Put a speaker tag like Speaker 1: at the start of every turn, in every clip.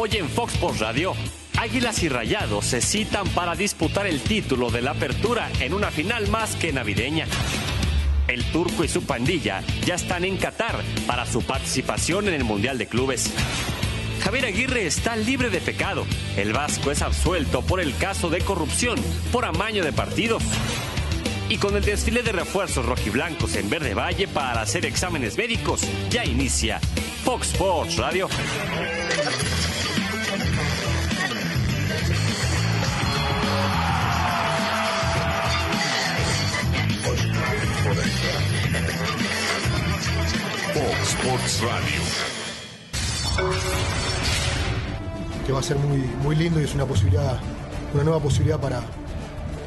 Speaker 1: Hoy en Fox Sports Radio, Águilas y Rayados se citan para disputar el título de la apertura en una final más que navideña. El turco y su pandilla ya están en Qatar para su participación en el Mundial de Clubes. Javier Aguirre está libre de pecado. El Vasco es absuelto por el caso de corrupción por amaño de partido. Y con el desfile de refuerzos rojiblancos en Verde Valle para hacer exámenes médicos, ya inicia Fox Sports Radio.
Speaker 2: Sports Radio.
Speaker 3: que va a ser muy, muy lindo y es una posibilidad, una nueva posibilidad para,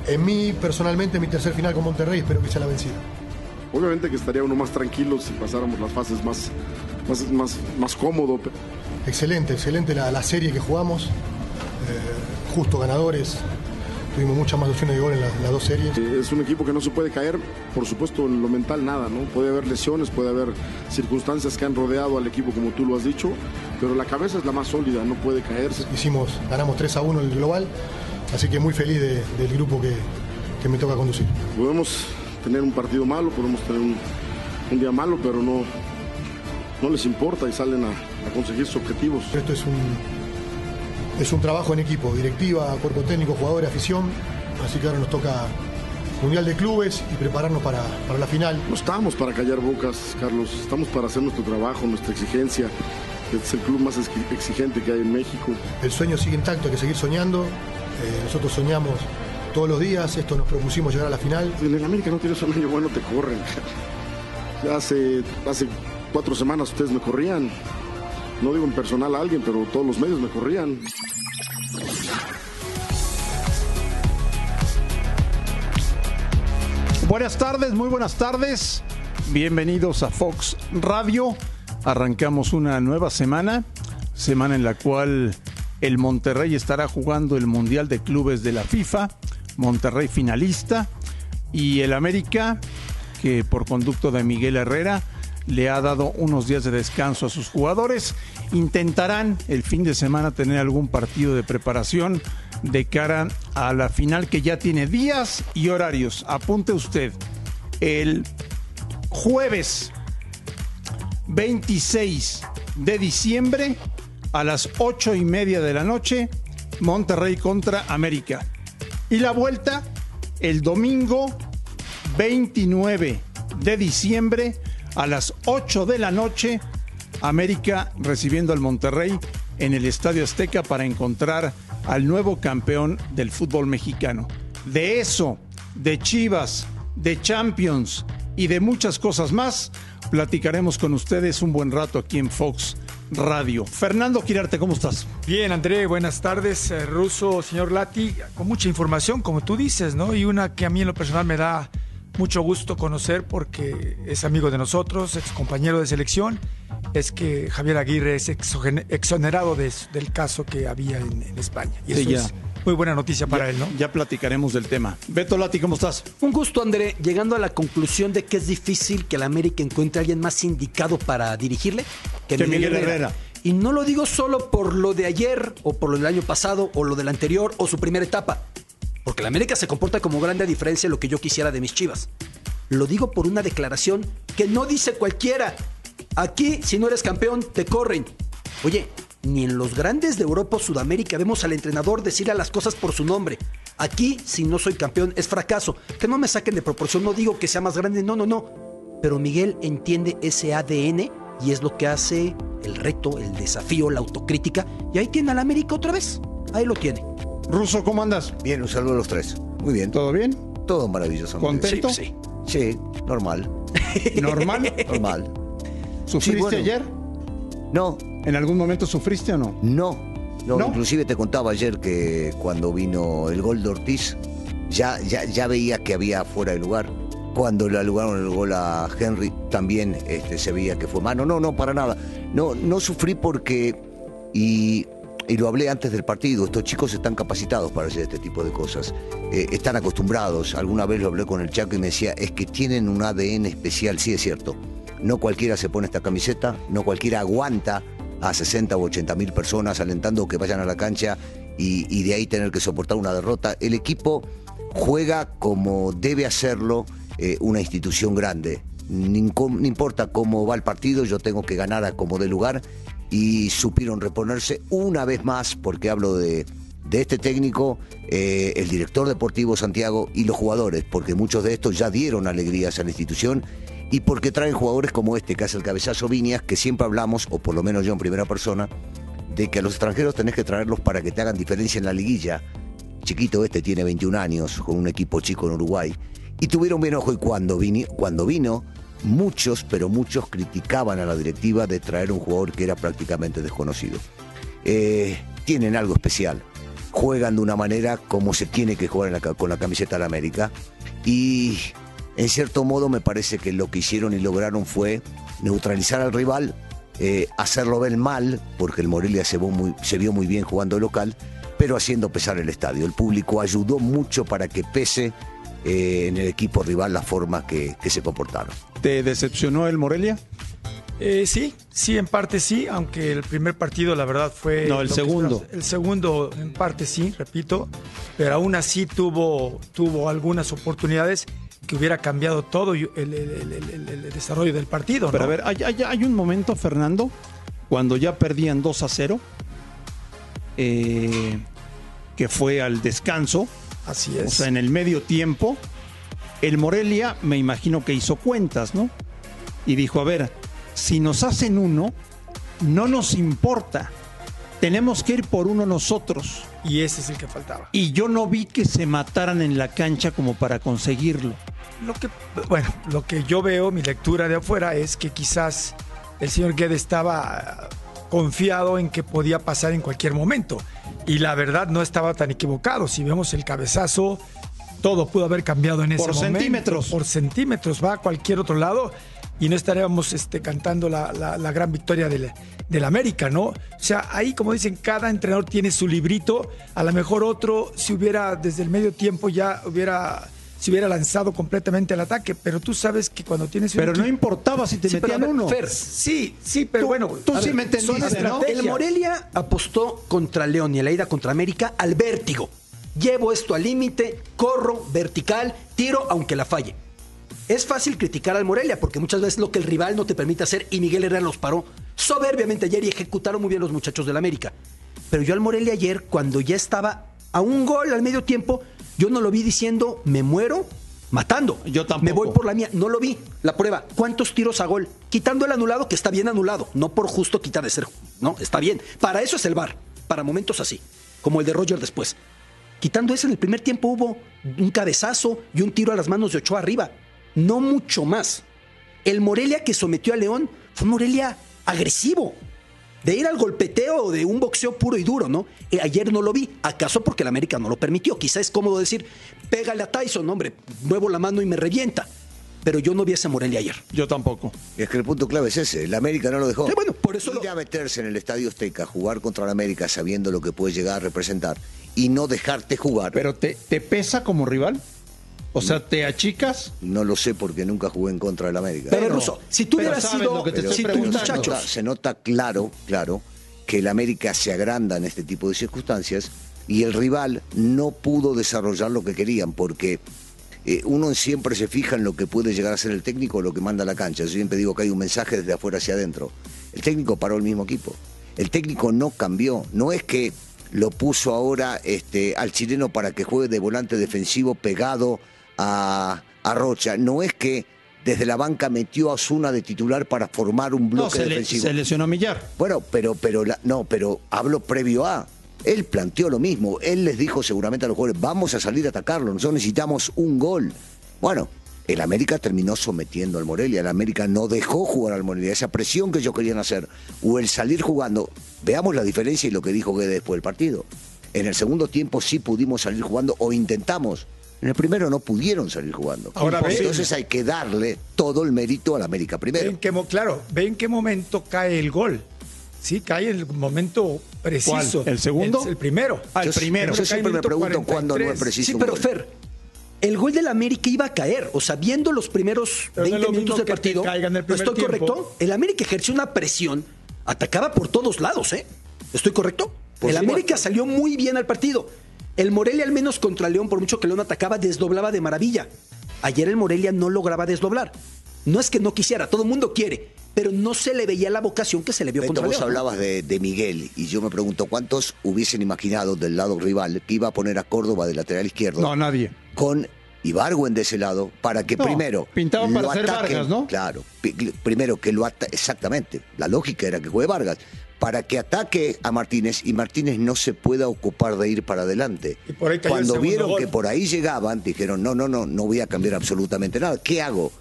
Speaker 3: en mí personalmente, mi tercer final con Monterrey, espero que sea la vencida.
Speaker 4: Obviamente que estaría uno más tranquilo si pasáramos las fases más, más, más, más cómodo.
Speaker 3: Excelente, excelente la, la serie que jugamos, eh, justo ganadores, tuvimos muchas más opciones de gol en, la- en las dos series.
Speaker 4: Eh, Es un equipo que no se puede caer, por supuesto en lo mental nada, ¿no? Puede haber lesiones, puede haber circunstancias que han rodeado al equipo como tú lo has dicho, pero la cabeza es la más sólida, no puede caerse.
Speaker 3: Hicimos, ganamos 3 a 1 el global, así que muy feliz de- del grupo que, que me toca conducir.
Speaker 4: Podemos tener un partido malo, podemos tener un, un día malo, pero no, no les importa y salen a, a conseguir sus objetivos.
Speaker 3: Esto es un, es un trabajo en equipo, directiva, cuerpo técnico, jugadores, afición, así que ahora nos toca Mundial de Clubes y prepararnos para, para la final.
Speaker 4: No estamos para callar bocas, Carlos, estamos para hacer nuestro trabajo, nuestra exigencia. Es el club más exi- exigente que hay en México.
Speaker 3: El sueño sigue intacto, hay que seguir soñando. Eh, nosotros soñamos todos los días, esto nos propusimos llegar a la final.
Speaker 4: En el América no tienes un año bueno, te corren. Ya hace, hace cuatro semanas ustedes me corrían. No digo en personal a alguien, pero todos los medios me corrían.
Speaker 5: Buenas tardes, muy buenas tardes. Bienvenidos a Fox Radio. Arrancamos una nueva semana, semana en la cual el Monterrey estará jugando el Mundial de Clubes de la FIFA, Monterrey finalista, y el América, que por conducto de Miguel Herrera le ha dado unos días de descanso a sus jugadores, intentarán el fin de semana tener algún partido de preparación de cara a la final que ya tiene días y horarios. Apunte usted, el jueves 26 de diciembre a las 8 y media de la noche, Monterrey contra América. Y la vuelta el domingo 29 de diciembre a las 8 de la noche, América recibiendo al Monterrey en el Estadio Azteca para encontrar al nuevo campeón del fútbol mexicano. De eso, de Chivas, de Champions y de muchas cosas más, platicaremos con ustedes un buen rato aquí en Fox Radio. Fernando Quirarte, ¿cómo estás?
Speaker 6: Bien, André, buenas tardes. Eh, Ruso, señor Lati, con mucha información, como tú dices, ¿no? Y una que a mí en lo personal me da mucho gusto conocer porque es amigo de nosotros, ex compañero de selección, es que Javier Aguirre es exogen- exonerado de- del caso que había en, en España. Y
Speaker 5: Sí,
Speaker 6: eso
Speaker 5: ya.
Speaker 6: es muy buena noticia para
Speaker 5: ya,
Speaker 6: él, ¿no?
Speaker 5: Ya platicaremos del tema. Beto Lati, ¿cómo estás?
Speaker 7: Un gusto, André, llegando a la conclusión de que es difícil que el América encuentre a alguien más indicado para dirigirle que,
Speaker 5: Que Miguel Herrera.
Speaker 7: Y no lo digo solo por lo de ayer, o por lo del año pasado, o lo del anterior, o su primera etapa. Porque el América se comporta como grande a diferencia de lo que yo quisiera de mis chivas. Lo digo por una declaración que no dice cualquiera. Aquí, si no eres campeón, te corren. Oye, ni en los grandes de Europa o Sudamérica vemos al entrenador decir a las cosas por su nombre. Aquí, si no soy campeón, es fracaso. Que no me saquen de proporción, no digo que sea más grande, no, no, no. Pero Miguel entiende ese ADN y es lo que hace el reto, el desafío, la autocrítica. Y ahí tiene al América otra vez. Ahí lo tiene.
Speaker 5: Ruso, ¿cómo andas?
Speaker 8: Bien, un saludo a los tres. Muy bien.
Speaker 5: ¿Todo bien?
Speaker 8: Todo maravilloso.
Speaker 5: ¿Contento?
Speaker 7: Sí, sí.
Speaker 8: Sí, normal.
Speaker 5: ¿Normal?
Speaker 8: Normal.
Speaker 5: ¿Sufriste
Speaker 8: Sí, bueno.
Speaker 5: ayer?
Speaker 8: No,
Speaker 5: ¿En algún momento sufriste o no?
Speaker 8: no, no.
Speaker 5: ¿No?
Speaker 8: Inclusive te contaba ayer que cuando vino el gol de Ortiz, ya, ya, ya veía que había fuera de lugar. Cuando le alugaron el gol a Henry, también este, se veía que fue mano. No, no, para nada. No, no sufrí porque, y, y lo hablé antes del partido, estos chicos están capacitados para hacer este tipo de cosas. Eh, están acostumbrados. Alguna vez lo hablé con el Chaco y me decía, es que tienen un ADN especial, sí es cierto. No cualquiera se pone esta camiseta, no cualquiera aguanta a 60 o 80 mil personas alentando que vayan a la cancha y, de ahí tener que soportar una derrota. El equipo juega como debe hacerlo eh, una institución grande. No importa cómo va el partido, yo tengo que ganar a como de lugar y supieron reponerse una vez más, porque hablo de, de este técnico, eh, el director deportivo Santiago y los jugadores, porque muchos de estos ya dieron alegrías a la institución y porque traen jugadores como este, que hace el cabezazo Viñas, que siempre hablamos, o por lo menos yo en primera persona, de que a los extranjeros tenés que traerlos para que te hagan diferencia en la liguilla. Chiquito este tiene 21 años, con un equipo chico en Uruguay. Y tuvieron bien ojo y cuando vino, cuando vino, muchos, pero muchos criticaban a la directiva de traer un jugador que era prácticamente desconocido. Eh, tienen algo especial. Juegan de una manera como se tiene que jugar la con la camiseta de la América. Y en cierto modo me parece que lo que hicieron y lograron fue neutralizar al rival, eh, hacerlo ver mal, porque el Morelia se vio muy bien jugando local, pero haciendo pesar el estadio. El público ayudó mucho para que pese eh, en el equipo rival la forma que, que se comportaron.
Speaker 5: ¿Te decepcionó el Morelia?
Speaker 6: Eh, sí, sí, en parte sí, aunque el primer partido la verdad fue...
Speaker 5: No, el segundo.
Speaker 6: El segundo en parte sí, repito, pero aún así tuvo, tuvo algunas oportunidades que hubiera cambiado todo el, el- el- el- el- el desarrollo del partido.
Speaker 5: Pero a ver, hay, hay- hay un momento, Fernando, cuando ya perdían 2 a 0, eh, que fue al descanso,
Speaker 6: Así
Speaker 5: o
Speaker 6: es.
Speaker 5: sea, en el medio tiempo, el Morelia me imagino que hizo cuentas, ¿no? Y dijo, a ver, si nos hacen uno, no nos importa, tenemos que ir por uno nosotros.
Speaker 6: Y ese es el que faltaba.
Speaker 5: Y yo no vi que se mataran en la cancha como para conseguirlo.
Speaker 6: Lo que, bueno, lo que yo veo, mi lectura de afuera, es que quizás el señor Guedes estaba confiado en que podía pasar en cualquier momento. Y la verdad no estaba tan equivocado. Si vemos el cabezazo, todo pudo haber cambiado en ese
Speaker 5: Por
Speaker 6: momento.
Speaker 5: centímetros.
Speaker 6: Por centímetros, va a cualquier otro lado y no estaríamos este, cantando la, la- la gran victoria del, del América, ¿no? O sea, ahí, como dicen, cada entrenador tiene su librito. A lo mejor otro, si hubiera desde el medio tiempo ya hubiera se hubiera lanzado completamente al ataque, pero tú sabes que cuando tienes un
Speaker 5: Pero no
Speaker 6: equipo-
Speaker 5: importaba si te
Speaker 7: Sí,
Speaker 5: metían
Speaker 7: ver,
Speaker 5: uno.
Speaker 7: Fer,
Speaker 6: Sí, sí, pero
Speaker 5: Tú-
Speaker 6: bueno.
Speaker 5: tú sí
Speaker 6: ver,
Speaker 5: me entendiste, ¿no?
Speaker 7: El Morelia apostó contra León y en la ida contra América al vértigo. Llevo esto al límite, corro, vertical, tiro aunque la falle. Es fácil criticar al Morelia porque muchas veces lo que el rival no te permite hacer y Miguel Herrera los paró soberbiamente ayer y ejecutaron muy bien los muchachos del América. Pero yo al Morelia ayer, cuando ya estaba a un gol al medio tiempo, yo no lo vi diciendo me muero matando.
Speaker 5: Yo tampoco.
Speaker 7: Me voy por la mía. No lo vi. La prueba. ¿Cuántos tiros a gol? Quitando el anulado, que está bien anulado. No por justo quitar de ser. No, está bien. Para eso es el VAR. Para momentos así. Como el de Roger después. Quitando eso, en el primer tiempo hubo un cabezazo y un tiro a las manos de Ochoa arriba. No mucho más. El Morelia que sometió a León fue un Morelia agresivo. De ir al golpeteo o de un boxeo puro y duro, ¿no? Eh, ayer no lo vi. ¿Acaso porque el América no lo permitió? Quizá es cómodo decir, pégale a Tyson, hombre, muevo la mano y me revienta. Pero yo no vi a ese Morelia ayer.
Speaker 5: Yo tampoco.
Speaker 8: Es que el punto clave es ese, el América no lo dejó.
Speaker 7: Sí, bueno, por eso
Speaker 8: Ir
Speaker 7: lo-
Speaker 8: a meterse en el Estadio Azteca, jugar contra el América sabiendo lo que puede llegar a representar y no dejarte jugar,
Speaker 5: ¿Pero te, te pesa como rival? O sea, ¿te achicas?
Speaker 8: no lo sé porque nunca jugué en contra del América.
Speaker 7: Pero,
Speaker 5: Pero-
Speaker 7: Russo, si tú hubieras sido.
Speaker 5: lo que te
Speaker 8: Pero-
Speaker 7: si tus
Speaker 5: preguntando.
Speaker 8: se nota,
Speaker 7: muchachos.
Speaker 8: se nota claro, claro, que el América se agranda en este tipo de circunstancias y el rival no pudo desarrollar lo que querían porque eh, uno siempre se fija en lo que puede llegar a ser el técnico o lo que manda a la cancha. Yo siempre digo que hay un mensaje desde afuera hacia adentro. El técnico paró el mismo equipo. El técnico no cambió. No es que lo puso ahora este, al chileno para que juegue de volante defensivo pegado a, a Rocha. No es que desde la banca metió a Osuna de titular para formar un
Speaker 5: No,
Speaker 8: bloque
Speaker 5: le-
Speaker 8: defensivo.
Speaker 5: se lesionó a Millar.
Speaker 8: Bueno, pero, pero, la- no, pero hablo previo a. Él planteó lo mismo. Él les dijo seguramente a los jugadores, vamos a salir a atacarlo. Nosotros necesitamos un gol. Bueno, el América terminó sometiendo al Morelia. El América no dejó jugar al Morelia. Esa presión que ellos querían hacer. O el salir jugando. Veamos la diferencia y lo que dijo Guedes después del partido. En el segundo tiempo sí pudimos salir jugando o intentamos. En el primero no pudieron salir jugando.
Speaker 6: Ahora ve-
Speaker 8: Entonces hay que darle todo el mérito al América primero.
Speaker 6: en qué mo- claro, ve en qué momento cae el gol. Sí, cae en el momento preciso.
Speaker 5: ¿Cuál? ¿El segundo?
Speaker 6: El, el primero.
Speaker 5: Ah, el
Speaker 8: Yo-
Speaker 5: primero.
Speaker 8: Yo siempre me pregunto cuándo no es
Speaker 6: 43.
Speaker 8: preciso.
Speaker 7: Sí, pero. Fer, el gol del América iba a caer. O sea, viendo los primeros
Speaker 6: Pero no es
Speaker 7: 20
Speaker 6: lo
Speaker 7: minutos del partido, ¿estoy
Speaker 6: tiempo.
Speaker 7: correcto? El América ejerció una presión atacaba por todos lados, ¿eh? ¿Estoy correcto? El. América salió muy bien al partido. El Morelia, al menos contra León, por mucho que León atacaba, desdoblaba de maravilla. Ayer el Morelia no lograba desdoblar. No es que no quisiera, todo el mundo quiere, pero no se le veía la vocación que se le vio
Speaker 8: Beto,
Speaker 7: contra
Speaker 8: vos
Speaker 7: León.
Speaker 8: hablabas de, de Miguel y yo me pregunto cuántos hubiesen imaginado del lado rival que iba a poner a Córdoba de lateral izquierdo
Speaker 5: No, nadie.
Speaker 8: con Ibargüen de ese lado para que
Speaker 5: No,
Speaker 8: primero
Speaker 5: pintaba
Speaker 8: lo
Speaker 5: para
Speaker 8: ataquen.
Speaker 5: Vargas, ¿no?
Speaker 8: Claro, primero que lo ata exactamente, la lógica era que juegue Vargas para que ataque a Martínez y Martínez no se pueda ocupar de ir para adelante.
Speaker 6: Y por ahí cayó el
Speaker 8: Cuando vieron
Speaker 6: gol.
Speaker 8: que por ahí llegaban, dijeron, no, no, no, no voy a cambiar absolutamente nada. ¿Qué hago?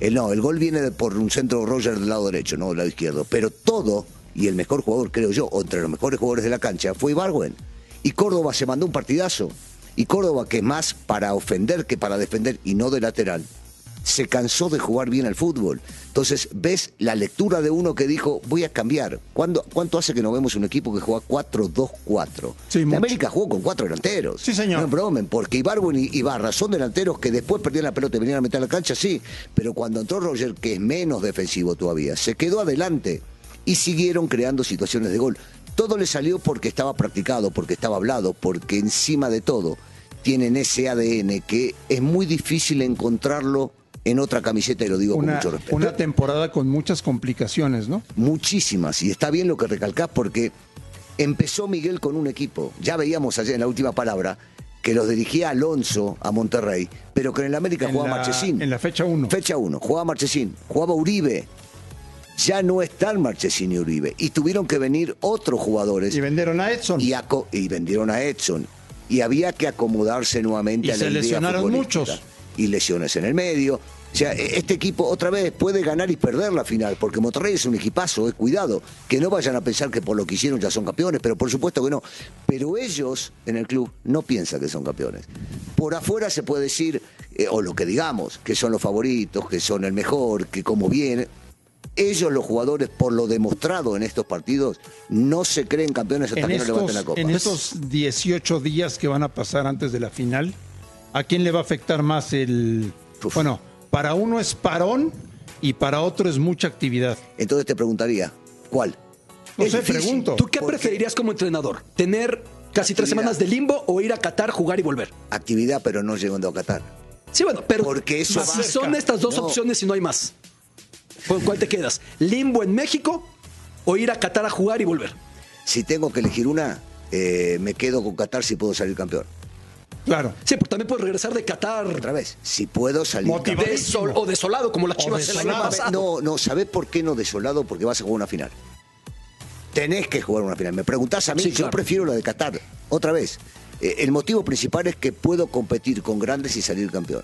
Speaker 8: El, no, el gol viene de- por un centro de Roger del lado derecho, no del lado izquierdo. Pero todo, y el mejor jugador, creo yo, o entre los mejores jugadores de la cancha, fue Ibargüen. Y Córdoba se mandó un partidazo. Y Córdoba, que más para ofender que para defender y no de lateral, se cansó de jugar bien al fútbol. Entonces, ves la lectura de uno que dijo, voy a cambiar. ¿Cuándo, ¿Cuánto hace que no vemos un equipo que juega 4-2-4?
Speaker 5: Sí.
Speaker 8: América jugó con cuatro delanteros.
Speaker 5: Sí, señor.
Speaker 8: No bromen, porque Ibargüen y Ibarra son delanteros que después perdían la pelota y venían a meter a la cancha, sí. Pero cuando entró Roger, que es menos defensivo todavía, se quedó adelante y siguieron creando situaciones de gol. Todo le salió porque estaba practicado, porque estaba hablado, porque encima de todo tienen ese ADN que es muy difícil encontrarlo en otra camiseta y lo digo con
Speaker 5: Una,
Speaker 8: mucho respeto.
Speaker 5: una temporada con muchas complicaciones, ¿no?
Speaker 8: Muchísimas. Y está bien lo que recalcás porque empezó Miguel con un equipo. Ya veíamos ayer en la última palabra que los dirigía Alonso a Monterrey, pero que en el América
Speaker 5: En
Speaker 8: jugaba
Speaker 5: la-
Speaker 8: Marchesín.
Speaker 5: en la fecha uno.
Speaker 8: Fecha 1, jugaba Marchesín, jugaba Uribe. Ya no están Marchesín y Uribe. Y tuvieron que venir otros jugadores
Speaker 5: Y vendieron a Edson.
Speaker 8: y, vendieron a Edson. Y había que acomodarse nuevamente
Speaker 5: Y
Speaker 8: a la
Speaker 5: se
Speaker 8: idea
Speaker 5: lesionaron muchos.
Speaker 8: Y lesiones en el medio. O sea, e- este equipo otra vez puede ganar y perder la final, porque Monterrey es un equipazo, es cuidado. Que no vayan a pensar que por lo que hicieron ya son campeones, pero por supuesto que no. Pero ellos en el club no piensan que son campeones. Por afuera se puede decir, eh, o lo que digamos, que son los favoritos, que son el mejor, que como viene. Ellos, los jugadores, por lo demostrado en estos partidos, no se creen campeones hasta
Speaker 5: en
Speaker 8: que no levanten
Speaker 5: estos,
Speaker 8: la copa.
Speaker 5: en estos 18 días que van a pasar antes de la final, ¿a quién le va a afectar más el...
Speaker 8: Uf.
Speaker 5: Bueno, para uno es parón y para otro es mucha actividad.
Speaker 8: Entonces te preguntaría, ¿cuál?
Speaker 5: No
Speaker 8: Es
Speaker 5: sé, pregunto.
Speaker 7: ¿Tú qué preferirías como entrenador? ¿Tener casi tres semanas de limbo o ir a Qatar, jugar y volver?
Speaker 8: Actividad, pero no llegando a Qatar.
Speaker 7: Sí, bueno, pero
Speaker 8: Porque eso
Speaker 7: si son estas dos
Speaker 8: No.
Speaker 7: opciones y no hay más, ¿con cuál te quedas? ¿Limbo en México o ir a Qatar a jugar y volver?
Speaker 8: Si tengo que elegir una, eh, me quedo con Qatar si puedo salir campeón.
Speaker 5: Claro.
Speaker 7: Sí, porque también puedes regresar de Qatar
Speaker 8: Otra vez, si puedo salir
Speaker 7: desol- o desolado como las chivas el año pasado.
Speaker 8: No, no, ¿sabés por qué no desolado? Porque vas a jugar una final. Tenés que jugar una final. Me preguntás a mí,
Speaker 7: Sí,
Speaker 8: yo prefiero la de Qatar. Otra vez, eh, el motivo principal es que puedo competir con grandes y salir campeón.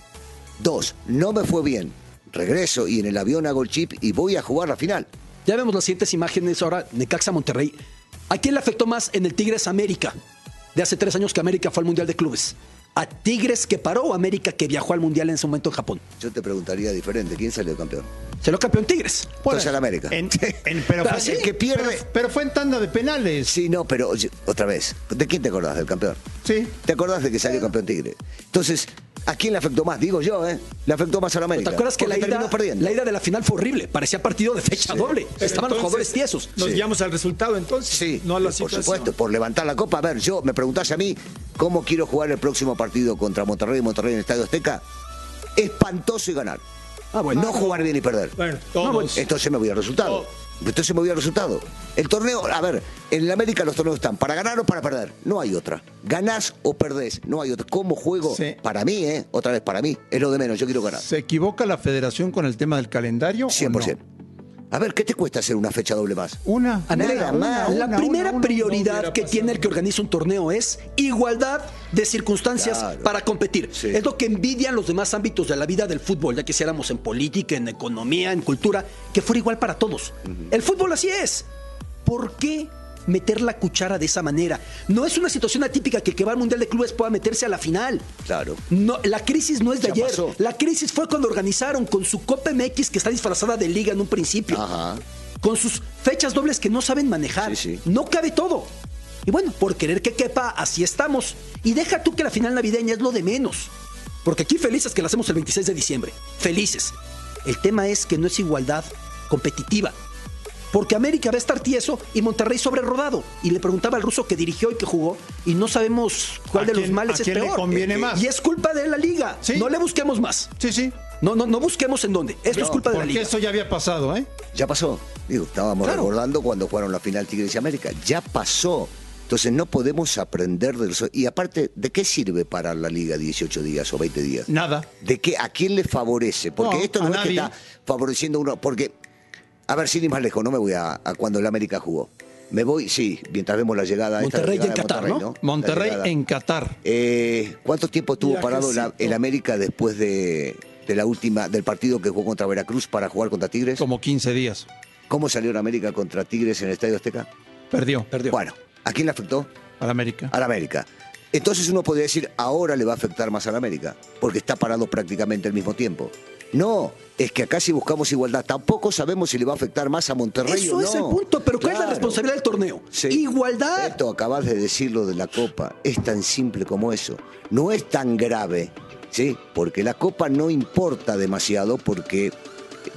Speaker 8: Dos, no me fue bien. Regreso y en el avión hago el chip y voy a jugar la final.
Speaker 7: Ya vemos las siguientes imágenes ahora, Necaxa Monterrey. ¿A quién le afectó más en el Tigres América? De hace tres años que América fue al Mundial de Clubes. ¿A Tigres que paró o América que viajó al Mundial en ese momento en Japón?
Speaker 8: Yo te preguntaría diferente, ¿quién salió campeón?
Speaker 7: Lo campeón Tigres.
Speaker 8: Entonces al América.
Speaker 5: En- en- pero,
Speaker 7: Pero
Speaker 5: fue,
Speaker 7: sí,
Speaker 8: que pierde-
Speaker 5: pero, pero fue en tanda de penales.
Speaker 8: Sí, no, pero oye, otra vez, ¿de quién te acordás? ¿Del campeón?
Speaker 5: Sí.
Speaker 8: ¿Te acordás de que salió campeón Tigre? Entonces, ¿a quién le afectó más? Digo yo, ¿eh? Le afectó más a la América.
Speaker 7: ¿Te acuerdas que la ida,
Speaker 8: perdiendo.
Speaker 7: la ida de la final fue horrible? Parecía partido de fecha doble.
Speaker 6: Pero
Speaker 7: Estaban los jugadores tiesos.
Speaker 6: Nos
Speaker 8: Sí.
Speaker 6: guiamos al resultado entonces,
Speaker 8: Sí,
Speaker 6: no a la
Speaker 8: por
Speaker 6: situación.
Speaker 8: supuesto, por levantar la copa. A ver, yo me preguntás a mí cómo quiero jugar el próximo partido contra Monterrey y Monterrey en el Estadio Azteca. Espantoso y ganar.
Speaker 7: Ah, bueno.
Speaker 8: no jugar bien y perder.
Speaker 6: Bueno, todos.
Speaker 7: bueno,
Speaker 8: Entonces me voy al resultado. Entonces me voy al resultado. El torneo, a ver, en el América los torneos están para ganar o para perder. No hay otra. Ganás o perdés. No hay otra. ¿Cómo juego? Para mí, ¿eh? Otra vez, para mí. Es lo de menos. Yo quiero ganar.
Speaker 5: ¿Se equivoca la federación con el tema del calendario? o
Speaker 8: 100%.
Speaker 5: no?
Speaker 8: A ver, ¿qué te cuesta hacer una fecha doble más?
Speaker 5: Una.
Speaker 7: A nada,
Speaker 8: Nada
Speaker 7: una.
Speaker 8: más.
Speaker 7: la
Speaker 5: una,
Speaker 7: primera
Speaker 5: una, una.
Speaker 7: prioridad que tiene el que organiza un torneo es igualdad de circunstancias
Speaker 8: Claro.
Speaker 7: para competir.
Speaker 8: Sí.
Speaker 7: Es lo que envidian los demás ámbitos de la vida del fútbol, ya quisiéramos en política, en economía, en cultura, que fuera igual para todos. El fútbol así es. ¿Por qué meter la cuchara de esa manera? No es una situación atípica que el que va al Mundial de Clubes pueda meterse a la final.
Speaker 8: Claro.
Speaker 7: No, la crisis no es de
Speaker 8: Ya
Speaker 7: ayer.
Speaker 8: pasó.
Speaker 7: La crisis fue cuando organizaron con su Copa MX que está disfrazada de liga en un principio.
Speaker 8: Ajá.
Speaker 7: Con sus fechas dobles que no saben manejar.
Speaker 8: Sí, sí.
Speaker 7: No cabe todo. Y bueno, por querer que quepa, así estamos. Y deja tú que la final navideña es lo de menos. Porque aquí felices que la hacemos el 26 de diciembre. Felices. El tema es que no es igualdad competitiva. Porque América va a estar tieso y Monterrey sobre rodado. Y le preguntaba al ruso que dirigió y que jugó y no sabemos cuál
Speaker 5: ¿A
Speaker 7: de los males
Speaker 5: a
Speaker 7: es
Speaker 5: quién le
Speaker 7: peor.
Speaker 5: conviene más?
Speaker 7: Y es culpa de la liga.
Speaker 5: Sí.
Speaker 7: No le busquemos más.
Speaker 5: Sí, sí.
Speaker 7: No, no, no busquemos en dónde. Esto es culpa de la
Speaker 5: Porque
Speaker 7: liga.
Speaker 5: eso ya había pasado, ¿eh?
Speaker 8: Ya pasó. Digo, estábamos
Speaker 7: Claro.
Speaker 8: recordando cuando jugaron la final Tigres y América. Ya pasó. Entonces no podemos aprender de los... Y aparte, ¿de qué sirve para la liga 18 días o 20 días?
Speaker 5: Nada.
Speaker 8: ¿De qué? ¿A quién le favorece? Porque
Speaker 5: No,
Speaker 8: esto no es que
Speaker 5: nadie.
Speaker 8: está favoreciendo a uno. Porque, a ver, sin ir más lejos, no me voy a, a cuando el América jugó. Me voy, sí, mientras vemos la llegada esta, la
Speaker 7: Monterrey
Speaker 8: llegada
Speaker 7: en Qatar,
Speaker 8: Monterrey,
Speaker 7: ¿no?
Speaker 8: La
Speaker 5: Monterrey en Qatar.
Speaker 8: Eh, ¿Cuánto tiempo estuvo parado la- el América después de, de la última, del partido que jugó contra Veracruz para jugar contra Tigres?
Speaker 5: Como 15 días.
Speaker 8: ¿Cómo salió el América contra Tigres en el Estadio Azteca?
Speaker 5: Perdió.
Speaker 7: Perdió.
Speaker 8: Bueno, ¿a quién le afectó?
Speaker 5: Al América.
Speaker 8: Al América. Entonces uno podría decir, ahora le va a afectar más al América, porque está parado prácticamente al mismo tiempo. No, es que acá si buscamos igualdad, tampoco sabemos si le va a afectar más a Monterrey
Speaker 7: Eso
Speaker 8: o
Speaker 7: es el
Speaker 8: no.
Speaker 7: punto. Pero ¿cuál es la responsabilidad del torneo?
Speaker 8: Sí.
Speaker 7: Igualdad.
Speaker 8: Esto acabas de decirlo de la Copa. Es tan simple como eso. No es tan grave, ¿sí? Porque la Copa no importa demasiado porque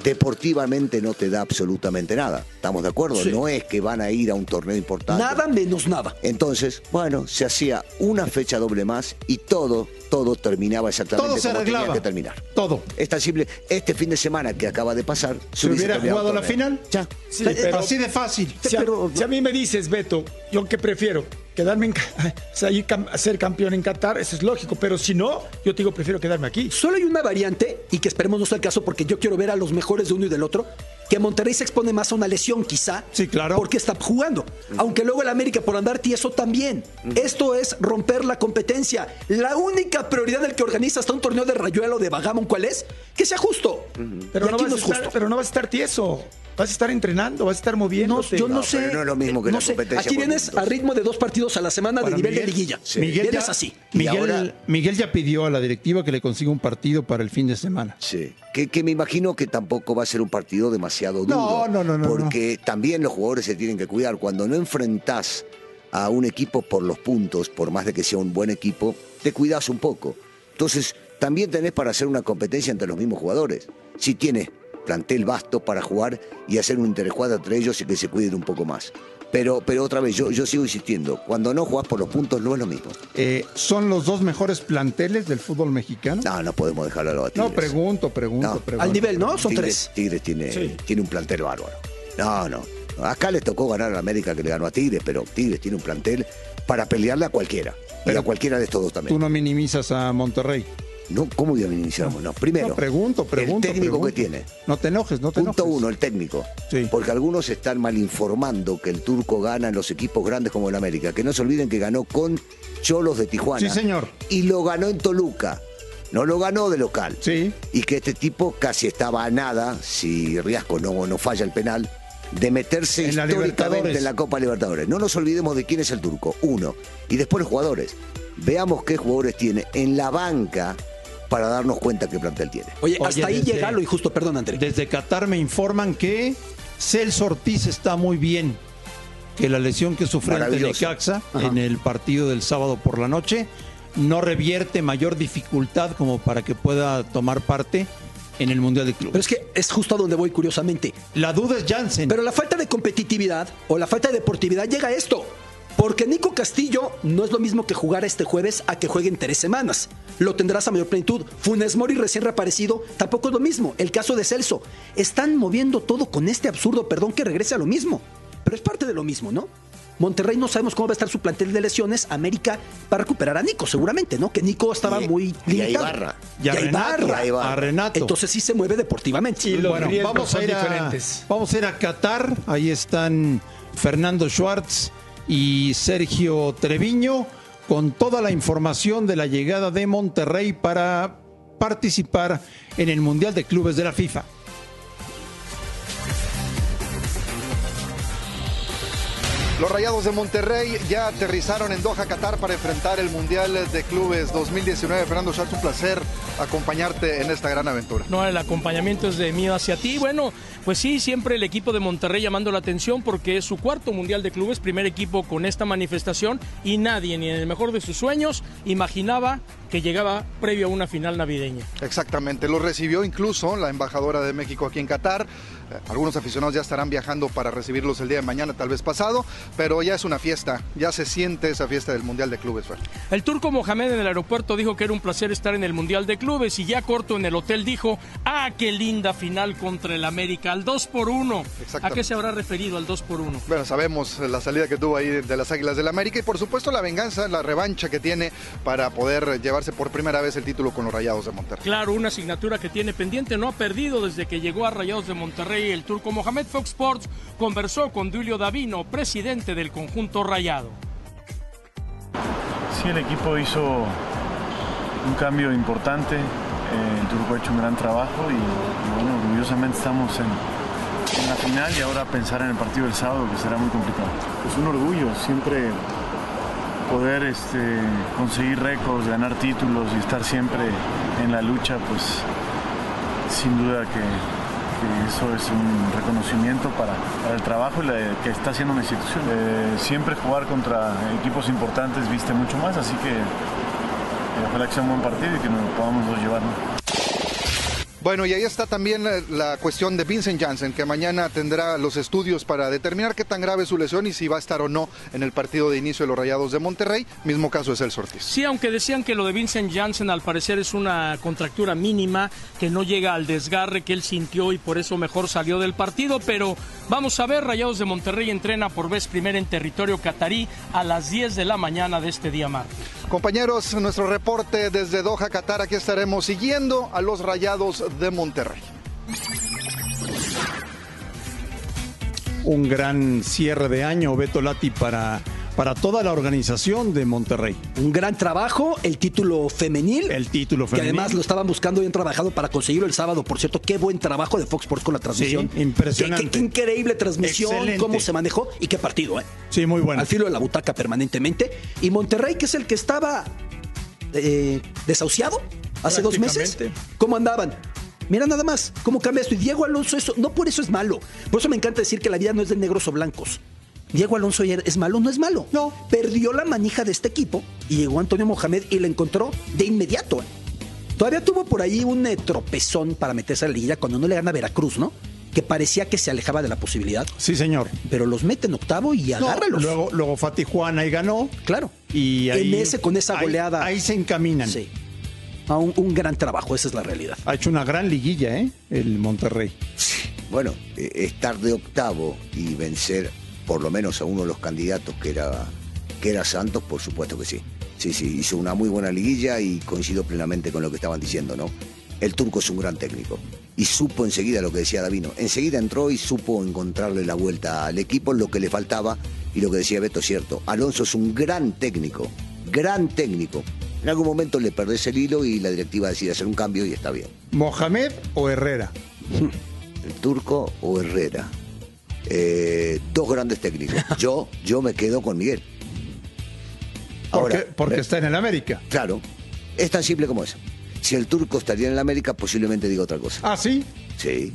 Speaker 8: deportivamente no te da absolutamente nada. ¿Estamos de acuerdo?
Speaker 7: Sí.
Speaker 8: No es que van a ir a un torneo importante.
Speaker 7: Nada menos nada.
Speaker 8: Entonces, bueno, se hacía una fecha doble más y todo, todo terminaba exactamente
Speaker 5: Todo se
Speaker 8: como tenía que terminar.
Speaker 5: Todo.
Speaker 8: Es tan simple. Este fin de semana que acaba de pasar, hubiese
Speaker 5: hubiera jugado la final,
Speaker 8: Ya.
Speaker 6: Sí, pero-
Speaker 5: así de fácil.
Speaker 6: Si a,
Speaker 7: Pero-
Speaker 6: si a mí me dices, Beto, yo qué prefiero, quedarme en, o sea, ir cam- a ser campeón en Qatar, eso es lógico, pero si no, yo te digo, prefiero quedarme aquí.
Speaker 7: Solo hay una variante, y que esperemos no sea el caso, porque yo quiero ver a los mejores de uno y del otro, que Monterrey se expone más a una lesión, quizá.
Speaker 5: Sí, claro.
Speaker 7: Porque está jugando. Aunque luego el América, por andar tieso, también. Esto es romper la competencia. La única prioridad del que organiza hasta un torneo de rayuelo de Bagamon, ¿cuál es? Que sea justo.
Speaker 6: Pero
Speaker 7: Y
Speaker 6: no,
Speaker 7: aquí
Speaker 6: vas
Speaker 7: no
Speaker 6: a
Speaker 7: es
Speaker 6: estar,
Speaker 7: justo.
Speaker 6: pero no vas a estar tieso, vas a estar entrenando, vas a estar
Speaker 7: No,
Speaker 6: moviéndote.
Speaker 7: yo no,
Speaker 8: No,
Speaker 7: sé.
Speaker 8: no es lo mismo que
Speaker 7: no
Speaker 8: la
Speaker 7: sé.
Speaker 8: competencia
Speaker 7: Aquí vienes a ritmo de dos partidos a la semana de nivel de liguilla.
Speaker 8: Sí.
Speaker 5: Miguel
Speaker 7: vienes
Speaker 5: ya,
Speaker 7: así.
Speaker 8: Y
Speaker 5: Miguel,
Speaker 8: ahora-
Speaker 5: Miguel ya pidió a la directiva que le consiga un partido para el fin de semana.
Speaker 8: Sí, que, que me imagino que tampoco va a ser un partido demasiado duro.
Speaker 5: No, no, no, no,
Speaker 8: Porque también los jugadores se tienen que cuidar. Cuando no enfrentás a un equipo por los puntos, por más de que sea un buen equipo, te cuidas un poco. Entonces, también tenés para hacer una competencia entre los mismos jugadores. Si tienes plantel vasto para jugar y hacer un interjuego entre ellos y que se cuiden un poco más. Pero, pero otra vez, yo, yo sigo insistiendo, cuando no jugás por los puntos no es lo mismo.
Speaker 5: Eh, ¿Son los dos mejores planteles del fútbol mexicano?
Speaker 8: No, no podemos dejarlo a los
Speaker 5: No,
Speaker 8: Tigres.
Speaker 5: pregunto, pregunto,
Speaker 8: No.
Speaker 5: pregunto.
Speaker 7: Al nivel, ¿no? Son
Speaker 8: Tigres,
Speaker 7: tres.
Speaker 8: Tigres tiene,
Speaker 6: Sí.
Speaker 8: tiene un plantel bárbaro. No, no. Acá le tocó ganar a América que le ganó a Tigres, pero Tigres tiene un plantel para pelearle a cualquiera. Pero
Speaker 5: Pero
Speaker 8: a cualquiera de estos dos también.
Speaker 5: Tú no minimizas a Monterrey.
Speaker 8: No, ¿Cómo iniciamos? No, primero,
Speaker 5: No, pregunto, pregunto.
Speaker 8: el técnico
Speaker 5: pregunto.
Speaker 8: que tiene.
Speaker 5: No te enojes, no te
Speaker 8: Punto
Speaker 5: enojes.
Speaker 8: uno, el técnico.
Speaker 5: Sí.
Speaker 8: Porque algunos están mal informando que el turco gana en los equipos grandes como el América. Que no se olviden que ganó con Cholos de Tijuana.
Speaker 5: Sí, señor.
Speaker 8: Y lo ganó en Toluca. No lo ganó de local.
Speaker 5: Sí.
Speaker 8: Y que este tipo casi estaba a nada, si Riasco no, no falla el penal, de meterse
Speaker 5: En
Speaker 8: históricamente en la Copa Libertadores. No nos olvidemos de quién es el turco. Uno. Y después los jugadores. Veamos qué jugadores tiene en la banca para darnos cuenta qué plantel tiene.
Speaker 7: Oye,
Speaker 5: Oye,
Speaker 7: hasta ahí
Speaker 5: desde-
Speaker 7: llega lo injusto, perdón, André.
Speaker 5: Desde Qatar me informan que Celso Ortiz está muy bien. Que la lesión que sufrió ante. Necaxa en el partido del sábado por la noche no revierte mayor dificultad como para que pueda tomar parte en el Mundial de
Speaker 7: Pero
Speaker 5: Clubes.
Speaker 7: es que es justo a donde voy, curiosamente.
Speaker 5: La duda es Jansen.
Speaker 7: Pero la falta de competitividad o la falta de deportividad llega a esto. Porque Nico Castillo no es lo mismo que jugar este jueves a que juegue en tres semanas. Lo tendrás a mayor plenitud. Funes Mori recién reaparecido tampoco es lo mismo. El caso de Celso. Están moviendo todo con este absurdo, perdón que regrese a lo mismo. Pero es parte de lo mismo, ¿no? Monterrey no sabemos cómo va a estar su plantel de lesiones. América va a recuperar a Nico, seguramente, ¿no? Que Nico estaba
Speaker 8: Y-
Speaker 7: muy
Speaker 8: y a
Speaker 7: limitado.
Speaker 8: Ibarra.
Speaker 5: Y a Renato,
Speaker 8: y a Ibarra.
Speaker 5: a Renato.
Speaker 7: Entonces sí se mueve deportivamente.
Speaker 6: Y los
Speaker 5: bueno, vamos a, ir a,
Speaker 6: diferentes.
Speaker 5: vamos a ir a Qatar. Ahí están Fernando Schwartz y Sergio Treviño con toda la información de la llegada de Monterrey para participar en el Mundial de Clubes de la FIFA.
Speaker 9: Los Rayados de Monterrey ya aterrizaron en Doha, Qatar para enfrentar el Mundial de Clubes 2019. Fernando Schatz, un placer acompañarte en esta gran aventura.
Speaker 10: No, el acompañamiento es de mío hacia ti. Bueno, pues sí, siempre el equipo de Monterrey llamando la atención porque es su cuarto Mundial de Clubes, primer equipo con esta manifestación y nadie, ni en el mejor de sus sueños, imaginaba que llegaba previo a una final navideña.
Speaker 9: Exactamente, lo recibió incluso la embajadora de México aquí en Qatar. Eh, Algunos aficionados ya estarán viajando para recibirlos el día de mañana, tal vez pasado, pero ya es una fiesta, ya se siente esa fiesta del Mundial de Clubes. Fer.
Speaker 10: El turco Mohamed en el aeropuerto dijo que era un placer estar en el Mundial de Clubes y ya corto en el hotel dijo, ah, qué linda final contra el América, al 2 por 1. ¿A qué se habrá referido al 2 por 1?
Speaker 9: Bueno, sabemos la salida que tuvo ahí de las Águilas del América y por supuesto la venganza, la revancha que tiene para poder llevarse por primera vez el título con los Rayados de Monterrey.
Speaker 10: Claro, una asignatura que tiene pendiente, no ha perdido desde que llegó a Rayados de Monterrey. El turco Mohamed Fox Sports conversó con Duilio Davino, presidente del conjunto Rayado.
Speaker 11: Sí, el equipo hizo un cambio importante. eh, el Turco ha hecho un gran trabajo y, y bueno, orgullosamente estamos en, en la final y ahora pensar en el partido del sábado que será muy complicado. Es un orgullo siempre poder este, conseguir récords, ganar títulos y estar siempre en la lucha, pues sin duda que, que eso es un reconocimiento para, el trabajo y que está haciendo una institución. Eh, siempre jugar contra equipos importantes viste mucho más, así que eh, ojalá que sea un buen partido y que nos podamos dos llevarnos.
Speaker 9: Bueno, y ahí está también eh, la cuestión de Vincent Janssen, que mañana tendrá los estudios para determinar qué tan grave es su lesión y si va a estar o no en el partido de inicio de los Rayados de Monterrey. Mismo caso es el Ortiz.
Speaker 10: Sí, aunque decían que lo de Vincent Janssen al parecer es una contractura mínima, que no llega al desgarre que él sintió y por eso mejor salió del partido, pero vamos a ver, Rayados de Monterrey entrena por vez primera en territorio catarí a las 10 de la mañana de este día martes.
Speaker 9: Compañeros, nuestro reporte desde Doha, Qatar, aquí estaremos siguiendo a los Rayados de Monterrey.
Speaker 5: Un gran cierre de año, Beto Lati, para, para toda la organización de Monterrey.
Speaker 7: Un gran trabajo, el título femenil.
Speaker 5: El título
Speaker 7: Que
Speaker 5: femenil.
Speaker 7: además lo estaban buscando y han trabajado para conseguirlo el sábado. Por cierto, qué buen trabajo de Fox Sports con la transmisión.
Speaker 5: Sí, impresionante.
Speaker 7: Qué, qué- qué increíble transmisión,
Speaker 5: Excelente.
Speaker 7: cómo se manejó y qué partido, ¿eh?
Speaker 5: Sí, muy bueno.
Speaker 7: Al filo de la butaca permanentemente. Y Monterrey, que es el que estaba eh, desahuciado hace dos meses. ¿Cómo andaban? Mira nada más cómo cambia esto. Y Diego Alonso, eso, no por eso es malo. Por eso me encanta decir que la vida no es de negros o blancos. Diego Alonso ayer es malo, no es malo. No. Perdió la manija de este equipo y llegó Antonio Mohamed y la encontró de inmediato. Todavía tuvo por ahí un eh, tropezón para meterse a la liguilla cuando no le gana a Veracruz, ¿no? Que parecía que se alejaba de la posibilidad.
Speaker 5: Sí, señor.
Speaker 7: Pero los mete en octavo y
Speaker 5: No,
Speaker 7: agárralos.
Speaker 5: luego, luego fue a Tijuana y ganó.
Speaker 7: Claro.
Speaker 5: Y ahí,
Speaker 7: en ese, con esa
Speaker 5: ahí-
Speaker 7: goleada.
Speaker 5: Ahí, se encaminan.
Speaker 7: Sí. A un, un gran trabajo, esa es la realidad.
Speaker 5: Ha hecho una gran liguilla, ¿eh? El Monterrey.
Speaker 8: Bueno, eh, estar de octavo y vencer por lo menos a uno de los candidatos que era, que era Santos, por supuesto que sí. Sí, sí, hizo una muy buena liguilla y coincido plenamente con lo que estaban diciendo, ¿no? El turco es un gran técnico y supo enseguida lo que decía Davino. Enseguida entró y supo encontrarle la vuelta al equipo, lo que le faltaba y lo que decía Beto es cierto. Alonso es un gran técnico, gran técnico. En algún momento le perdés el hilo y la directiva decide hacer un cambio y está bien.
Speaker 5: ¿Mohamed o Herrera?
Speaker 8: el turco o Herrera. Eh, dos grandes técnicos. Yo, yo me quedo con Miguel.
Speaker 5: Porque,
Speaker 8: Ahora,
Speaker 5: porque
Speaker 8: eh,
Speaker 5: está en el América.
Speaker 8: Claro, es tan simple como eso. Si el turco estaría en el América, posiblemente diga otra cosa.
Speaker 5: Ah, sí.
Speaker 8: Sí.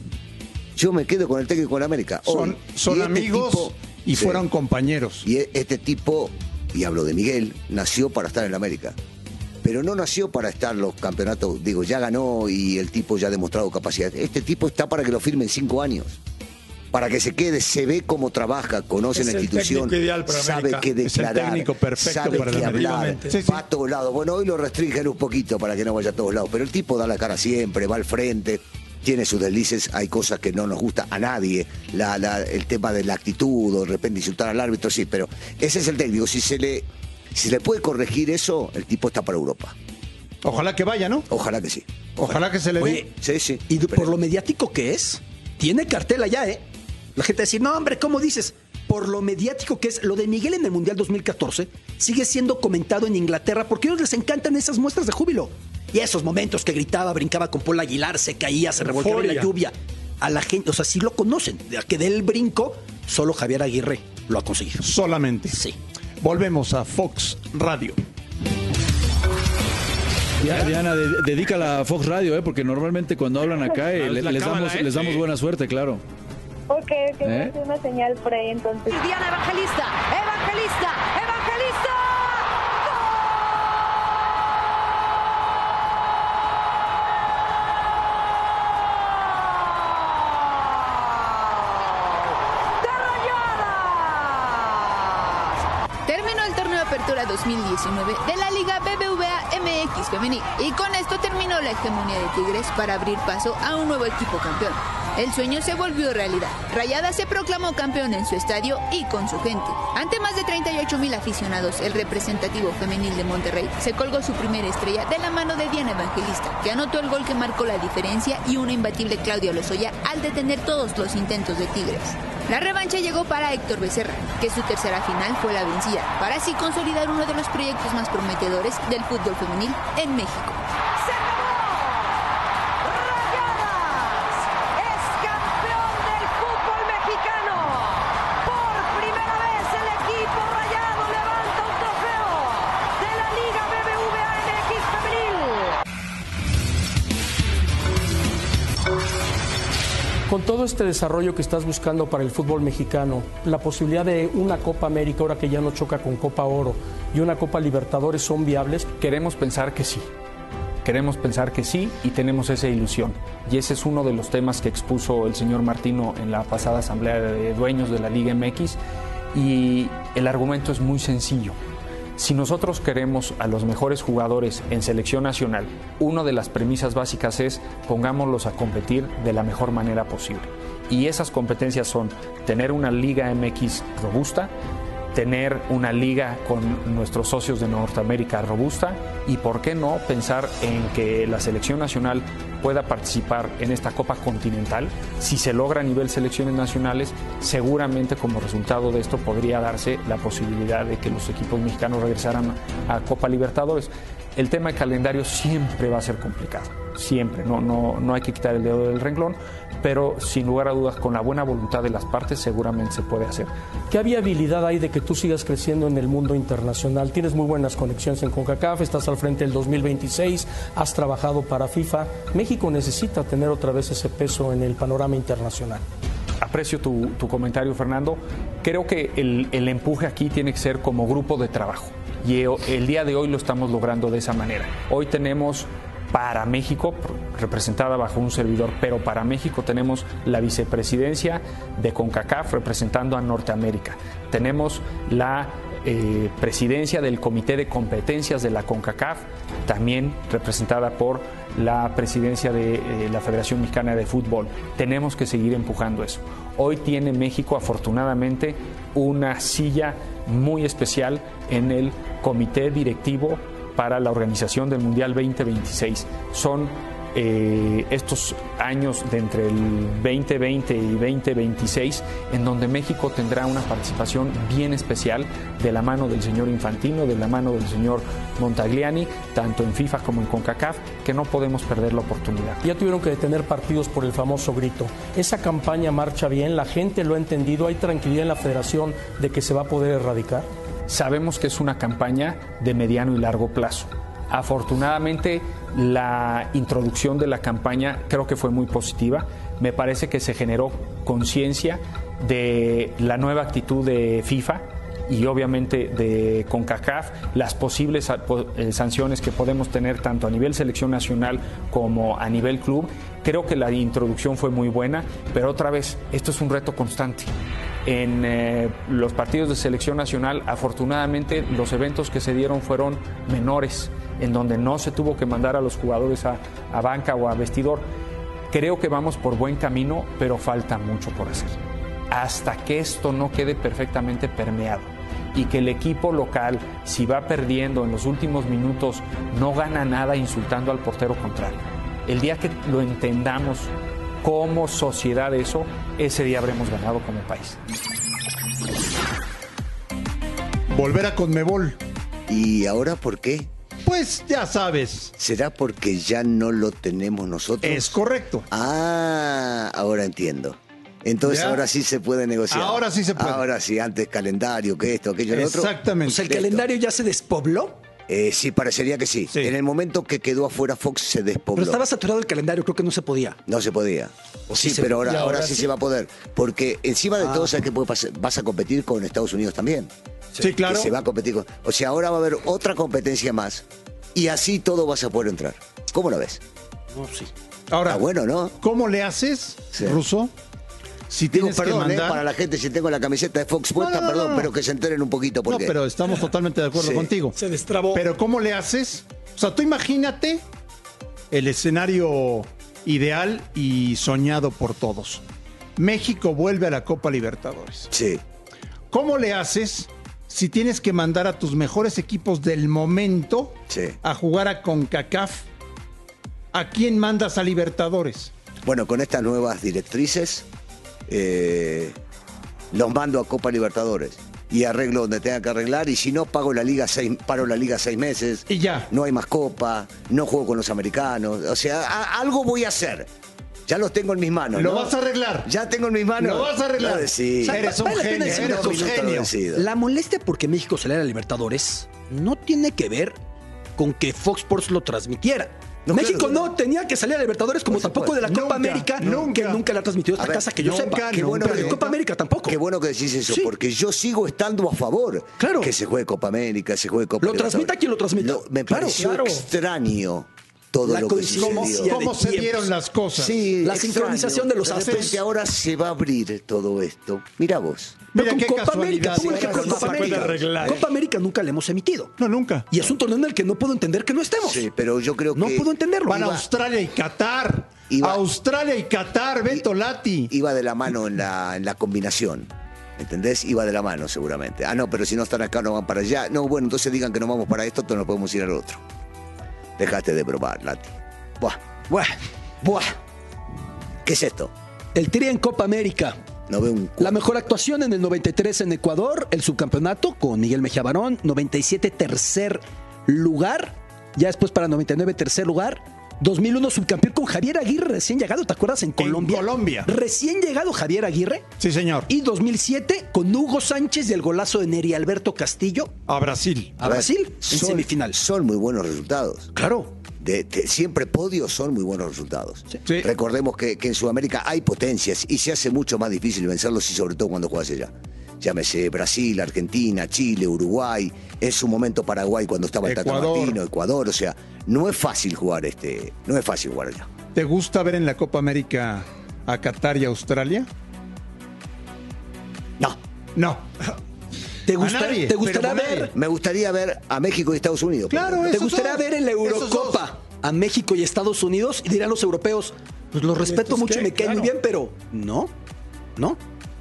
Speaker 8: Yo me quedo con el técnico en América. Hoy.
Speaker 5: Son, son
Speaker 8: Y este
Speaker 5: amigos
Speaker 8: tipo-
Speaker 5: y
Speaker 8: Sí.
Speaker 5: fueron compañeros.
Speaker 8: Y este tipo, y hablo de Miguel, nació para estar en la América. Pero no nació para estar los campeonatos, digo, ya ganó y el tipo ya ha demostrado capacidad. Este tipo está para que lo firmen cinco años. Para que se quede, se ve cómo trabaja, conoce
Speaker 6: Es
Speaker 8: la
Speaker 6: el
Speaker 8: institución,
Speaker 6: técnico ideal para
Speaker 8: sabe qué
Speaker 5: Es el
Speaker 8: declarar,
Speaker 5: técnico perfecto
Speaker 8: sabe
Speaker 5: el
Speaker 8: qué hablar.
Speaker 5: Sí, sí.
Speaker 8: va a todos lados. Bueno, hoy lo restringen un poquito para que no vaya a todos lados, pero el tipo da la cara siempre, va al frente, tiene sus deslices, hay cosas que no nos gusta a nadie, la, la- el tema de la actitud o de repente insultar al árbitro, sí, pero ese es el técnico, si se le, si se le puede corregir eso, el tipo está para Europa.
Speaker 5: Ojalá que vaya, ¿no?
Speaker 8: Ojalá que sí.
Speaker 5: Ojalá que se le
Speaker 7: Oye,
Speaker 5: dé.
Speaker 8: Sí, sí.
Speaker 7: Y
Speaker 8: Pero-
Speaker 7: por lo mediático que es, tiene cartel allá, ¿eh? La gente decir, no, hombre, ¿cómo dices? Por lo mediático que es, lo de Miguel en el Mundial 2014 sigue siendo comentado en Inglaterra porque a ellos les encantan esas muestras de júbilo. Y esos momentos que gritaba, brincaba con Paul Aguilar, se caía, se revolcaba en la lluvia. A la gente, o sea, sí lo conocen. De que del brinco, solo Javier Aguirre lo ha conseguido.
Speaker 5: Solamente.
Speaker 7: Sí.
Speaker 5: Volvemos a Fox Radio.
Speaker 12: Diana, de- dedícala a Fox Radio, ¿eh? porque normalmente cuando hablan acá eh, le- les, damos,
Speaker 10: ¿eh?
Speaker 12: les damos
Speaker 10: Sí.
Speaker 12: buena suerte, claro.
Speaker 13: Ok, a
Speaker 12: ¿Eh?
Speaker 13: una señal por ahí entonces.
Speaker 14: Diana Evangelista, Evangelista, Evangelista.
Speaker 15: Terminó el torneo de apertura 2019 de la Liga BBVA MX femenil y con esto terminó la hegemonía de Tigres para abrir paso a un nuevo equipo campeón. El sueño se volvió realidad. Rayada se proclamó campeón en su estadio y con su gente. Ante más de 38 mil aficionados, el representativo femenil de Monterrey se colgó su primera estrella de la mano de Diana Evangelista, que anotó el gol que marcó la diferencia y una imbatible Claudia Lozoya al detener todos los intentos de Tigres. La revancha llegó para Héctor Becerra, que su tercera final fue la vencida, para así consolidar uno de los proyectos más prometedores del fútbol femenil en México.
Speaker 10: Con todo este desarrollo que estás buscando para el fútbol mexicano, la posibilidad de una Copa América, ahora que ya no choca con Copa Oro, y una Copa Libertadores son viables?
Speaker 16: Queremos pensar que sí. Queremos pensar que sí y tenemos esa ilusión. Y ese es uno de los temas que expuso el señor Martino en la pasada asamblea de dueños de la Liga MX. Y el argumento es muy sencillo. Si nosotros queremos a los mejores jugadores en selección nacional, una de las premisas básicas es pongámoslos a competir de la mejor manera posible. Y esas competencias son tener una Liga MX robusta, tener una liga con nuestros socios de Norteamérica robusta y, por qué no, pensar en que la selección nacional pueda participar en esta Copa Continental. Si se logra a nivel selecciones nacionales, seguramente como resultado de esto podría darse la posibilidad de que los equipos mexicanos regresaran a Copa Libertadores. El tema de calendario siempre va a ser complicado, siempre, no, no, no hay que quitar el dedo del renglón, pero sin lugar a dudas, con la buena voluntad de las partes, seguramente se puede hacer.
Speaker 10: ¿Qué viabilidad hay de que tú sigas creciendo en el mundo internacional? Tienes muy buenas conexiones en CONCACAF, estás al frente del 2026, has trabajado para FIFA. México necesita tener otra vez ese peso en el panorama internacional.
Speaker 16: Aprecio tu, tu comentario, Fernando. Creo que el, el empuje aquí tiene que ser como grupo de trabajo. Y el día de hoy lo estamos logrando de esa manera. Hoy tenemos para México, representada bajo un servidor, pero para México tenemos la vicepresidencia de CONCACAF representando a Norteamérica. Tenemos la eh, presidencia del Comité de Competencias de la CONCACAF, también representada por la presidencia de eh, la Federación Mexicana de Fútbol. Tenemos que seguir empujando eso. Hoy tiene México afortunadamente una silla muy especial en el comité directivo para la organización del Mundial 2026. Son eh, estos años de entre el 2020 y 2026 en donde México tendrá una participación bien especial de la mano del señor Infantino, de la mano del señor Montagliani, tanto en FIFA como en CONCACAF, que no podemos perder la oportunidad.
Speaker 10: Ya tuvieron que detener partidos por el famoso grito. Esa campaña marcha bien, la gente lo ha entendido, hay tranquilidad en la federación de que se va a poder erradicar.
Speaker 16: Sabemos que es una campaña de mediano y largo plazo. Afortunadamente, la introducción de la campaña creo que fue muy positiva. Me parece que se generó conciencia de la nueva actitud de FIFA y obviamente de CONCACAF, las posibles eh, sanciones que podemos tener tanto a nivel selección nacional como a nivel club. Creo que la introducción fue muy buena, pero otra vez, esto es un reto constante. En eh, los partidos de selección nacional, afortunadamente, los eventos que se dieron fueron menores, en donde no se tuvo que mandar a los jugadores a, a banca o a vestidor. Creo que vamos por buen camino, pero falta mucho por hacer. Hasta que esto no quede perfectamente permeado y que el equipo local, si va perdiendo en los últimos minutos, no gana nada insultando al portero contrario. El día que lo entendamos como sociedad eso, ese día habremos ganado como país.
Speaker 5: Volver a Conmebol.
Speaker 8: ¿Y ahora por qué?
Speaker 5: Pues ya sabes.
Speaker 8: ¿Será porque ya no lo tenemos nosotros?
Speaker 5: Es correcto.
Speaker 8: Ah, ahora entiendo. Entonces
Speaker 5: ¿Ya?
Speaker 8: ahora sí se puede negociar.
Speaker 5: Ahora sí se puede.
Speaker 8: Ahora sí, antes calendario, que esto, aquello, lo otro.
Speaker 5: Exactamente.
Speaker 7: O sea, el calendario ya se despobló.
Speaker 8: Eh, sí, parecería que sí. En el momento que quedó afuera Fox se despobló.
Speaker 7: Pero estaba saturado el calendario, creo que no se podía.
Speaker 8: No se podía.
Speaker 7: O
Speaker 8: sí,
Speaker 7: sí se-
Speaker 8: pero ahora, ahora,
Speaker 7: ahora
Speaker 8: sí,
Speaker 7: sí.
Speaker 8: se va a poder. Porque encima de
Speaker 7: Ah.
Speaker 8: todo, ¿sabes pasar? Vas a competir con Estados Unidos también.
Speaker 5: Sí, claro.
Speaker 8: Que se va a competir con... O sea, ahora va a haber otra competencia más. Y así todo vas a poder entrar. ¿Cómo lo ves?
Speaker 7: No, sí.
Speaker 5: Ahora,
Speaker 8: Está bueno, ¿no?
Speaker 5: ¿cómo le haces. Ruso, si
Speaker 8: Digo,
Speaker 5: tienes que
Speaker 8: eh,
Speaker 5: mandar...
Speaker 8: para la gente si tengo la camiseta de Fox puesta,
Speaker 5: No, no, no,
Speaker 8: perdón,
Speaker 5: no.
Speaker 8: pero que se enteren un poquito
Speaker 5: No,
Speaker 8: porque
Speaker 5: pero estamos totalmente de acuerdo
Speaker 8: Sí.
Speaker 5: contigo.
Speaker 6: Se destrabó.
Speaker 5: Pero ¿cómo le haces? O sea, tú imagínate el escenario ideal y soñado por todos. México vuelve a la Copa Libertadores.
Speaker 8: Sí.
Speaker 5: ¿Cómo le haces si tienes que mandar a tus mejores equipos del momento
Speaker 8: Sí.
Speaker 5: a jugar a CONCACAF? ¿A quién mandas a Libertadores?
Speaker 8: Bueno, con estas nuevas directrices, eh, los mando a Copa Libertadores y arreglo donde tenga que arreglar. Y si no, pago la liga seis, paro la liga seis meses.
Speaker 5: Y ya.
Speaker 8: No hay más Copa, no juego con los americanos. O sea, a- algo voy a hacer. Ya los tengo en mis manos.
Speaker 5: Lo
Speaker 8: ¿no?
Speaker 5: vas a arreglar.
Speaker 8: Ya tengo en mis manos.
Speaker 5: Lo vas a arreglar. Eres un
Speaker 7: vale
Speaker 5: genio,
Speaker 7: decir
Speaker 5: eres
Speaker 7: una
Speaker 5: un
Speaker 7: cosa.
Speaker 5: genio.
Speaker 8: decido.
Speaker 7: La molestia porque México saliera a Libertadores no tiene que ver con que Fox Sports lo transmitiera.
Speaker 8: No,
Speaker 7: México
Speaker 8: claro,
Speaker 7: no tenía que salir a Libertadores como tampoco de la. Copa
Speaker 5: Nunca,
Speaker 7: América,
Speaker 5: nunca.
Speaker 7: que nunca la ha transmitido esta
Speaker 8: A ver,
Speaker 7: casa que yo
Speaker 5: nunca,
Speaker 7: sepa.
Speaker 8: Qué bueno
Speaker 7: Pero
Speaker 8: que-
Speaker 7: de Copa América tampoco.
Speaker 8: Qué bueno que decís eso,
Speaker 7: Sí.
Speaker 8: porque yo sigo estando a favor
Speaker 7: Claro.
Speaker 8: que se juegue Copa América, se juegue Copa
Speaker 7: Lo transmita quien lo transmita.
Speaker 8: Lo- me
Speaker 7: Claro,
Speaker 8: pareció extraño todo
Speaker 7: La
Speaker 8: lo que
Speaker 7: coincidencia
Speaker 8: sucedió.
Speaker 7: de
Speaker 5: ¿Cómo se dieron las cosas?
Speaker 8: Sí,
Speaker 7: La
Speaker 8: extraño.
Speaker 7: sincronización de los astros.
Speaker 8: ahora se va a abrir todo esto. Mira vos.
Speaker 7: Pero
Speaker 5: Mira
Speaker 7: con
Speaker 5: qué
Speaker 7: Copa América,
Speaker 5: Sí,
Speaker 7: ejemplo de
Speaker 5: no
Speaker 7: Copa
Speaker 5: se puede
Speaker 7: América.
Speaker 5: arreglar.
Speaker 7: Copa América nunca la hemos emitido.
Speaker 5: No, nunca.
Speaker 7: Y es un torneo en el que no puedo entender que no estemos.
Speaker 8: Sí, pero yo creo
Speaker 7: No
Speaker 8: que
Speaker 7: puedo entenderlo.
Speaker 5: Van a Australia y Qatar.
Speaker 8: Iba-
Speaker 5: Australia y Qatar, Beto Lati.
Speaker 8: iba de la mano en la, en la combinación. ¿Entendés? Iba de la mano seguramente. Ah, no, pero si no están acá no van para allá. No, bueno, entonces digan que no vamos para esto, entonces no podemos ir al otro. Dejaste de probar, Lati. Buah,
Speaker 7: Buah, buah.
Speaker 8: ¿qué es esto?
Speaker 7: El Tri en Copa América.
Speaker 8: No veo un...
Speaker 7: La mejor actuación en el 93 en Ecuador, el subcampeonato con Miguel Mejía Barón, 97 tercer lugar, ya después para 99 tercer lugar, 2001 subcampeón con Javier Aguirre recién llegado, ¿te acuerdas? En Colombia.
Speaker 5: Colombia.
Speaker 7: Recién llegado Javier Aguirre.
Speaker 5: Sí, señor.
Speaker 7: Y 2007 con Hugo Sánchez y el golazo de Neri Alberto Castillo
Speaker 5: A Brasil.
Speaker 7: a, Brasil en
Speaker 8: son-
Speaker 7: semifinal.
Speaker 8: Son muy buenos resultados.
Speaker 7: Claro.
Speaker 8: De, de- siempre podios son muy buenos resultados.
Speaker 5: Sí.
Speaker 8: Recordemos que, que en Sudamérica hay potencias y se hace mucho más difícil vencerlos y sobre todo cuando juegas allá. Llámese Brasil, Argentina, Chile, Uruguay, en su momento Paraguay cuando estaba el Tata. Martino, Ecuador, o sea, no es fácil jugar este, no es fácil jugar allá.
Speaker 5: ¿Te gusta ver en la Copa América a Qatar y Australia?
Speaker 8: No,
Speaker 5: No.
Speaker 7: ¿Te, gusta-
Speaker 5: nadie,
Speaker 7: ¿te gustaría ver?
Speaker 5: nadie.
Speaker 8: me gustaría ver a México y Estados Unidos.
Speaker 5: Claro.
Speaker 7: ¿Te gustaría ver en la Eurocopa a México y Estados Unidos? Y dirán los europeos, pues los respeto
Speaker 6: ¿Estos
Speaker 7: mucho y me caen muy bien, pero no, no.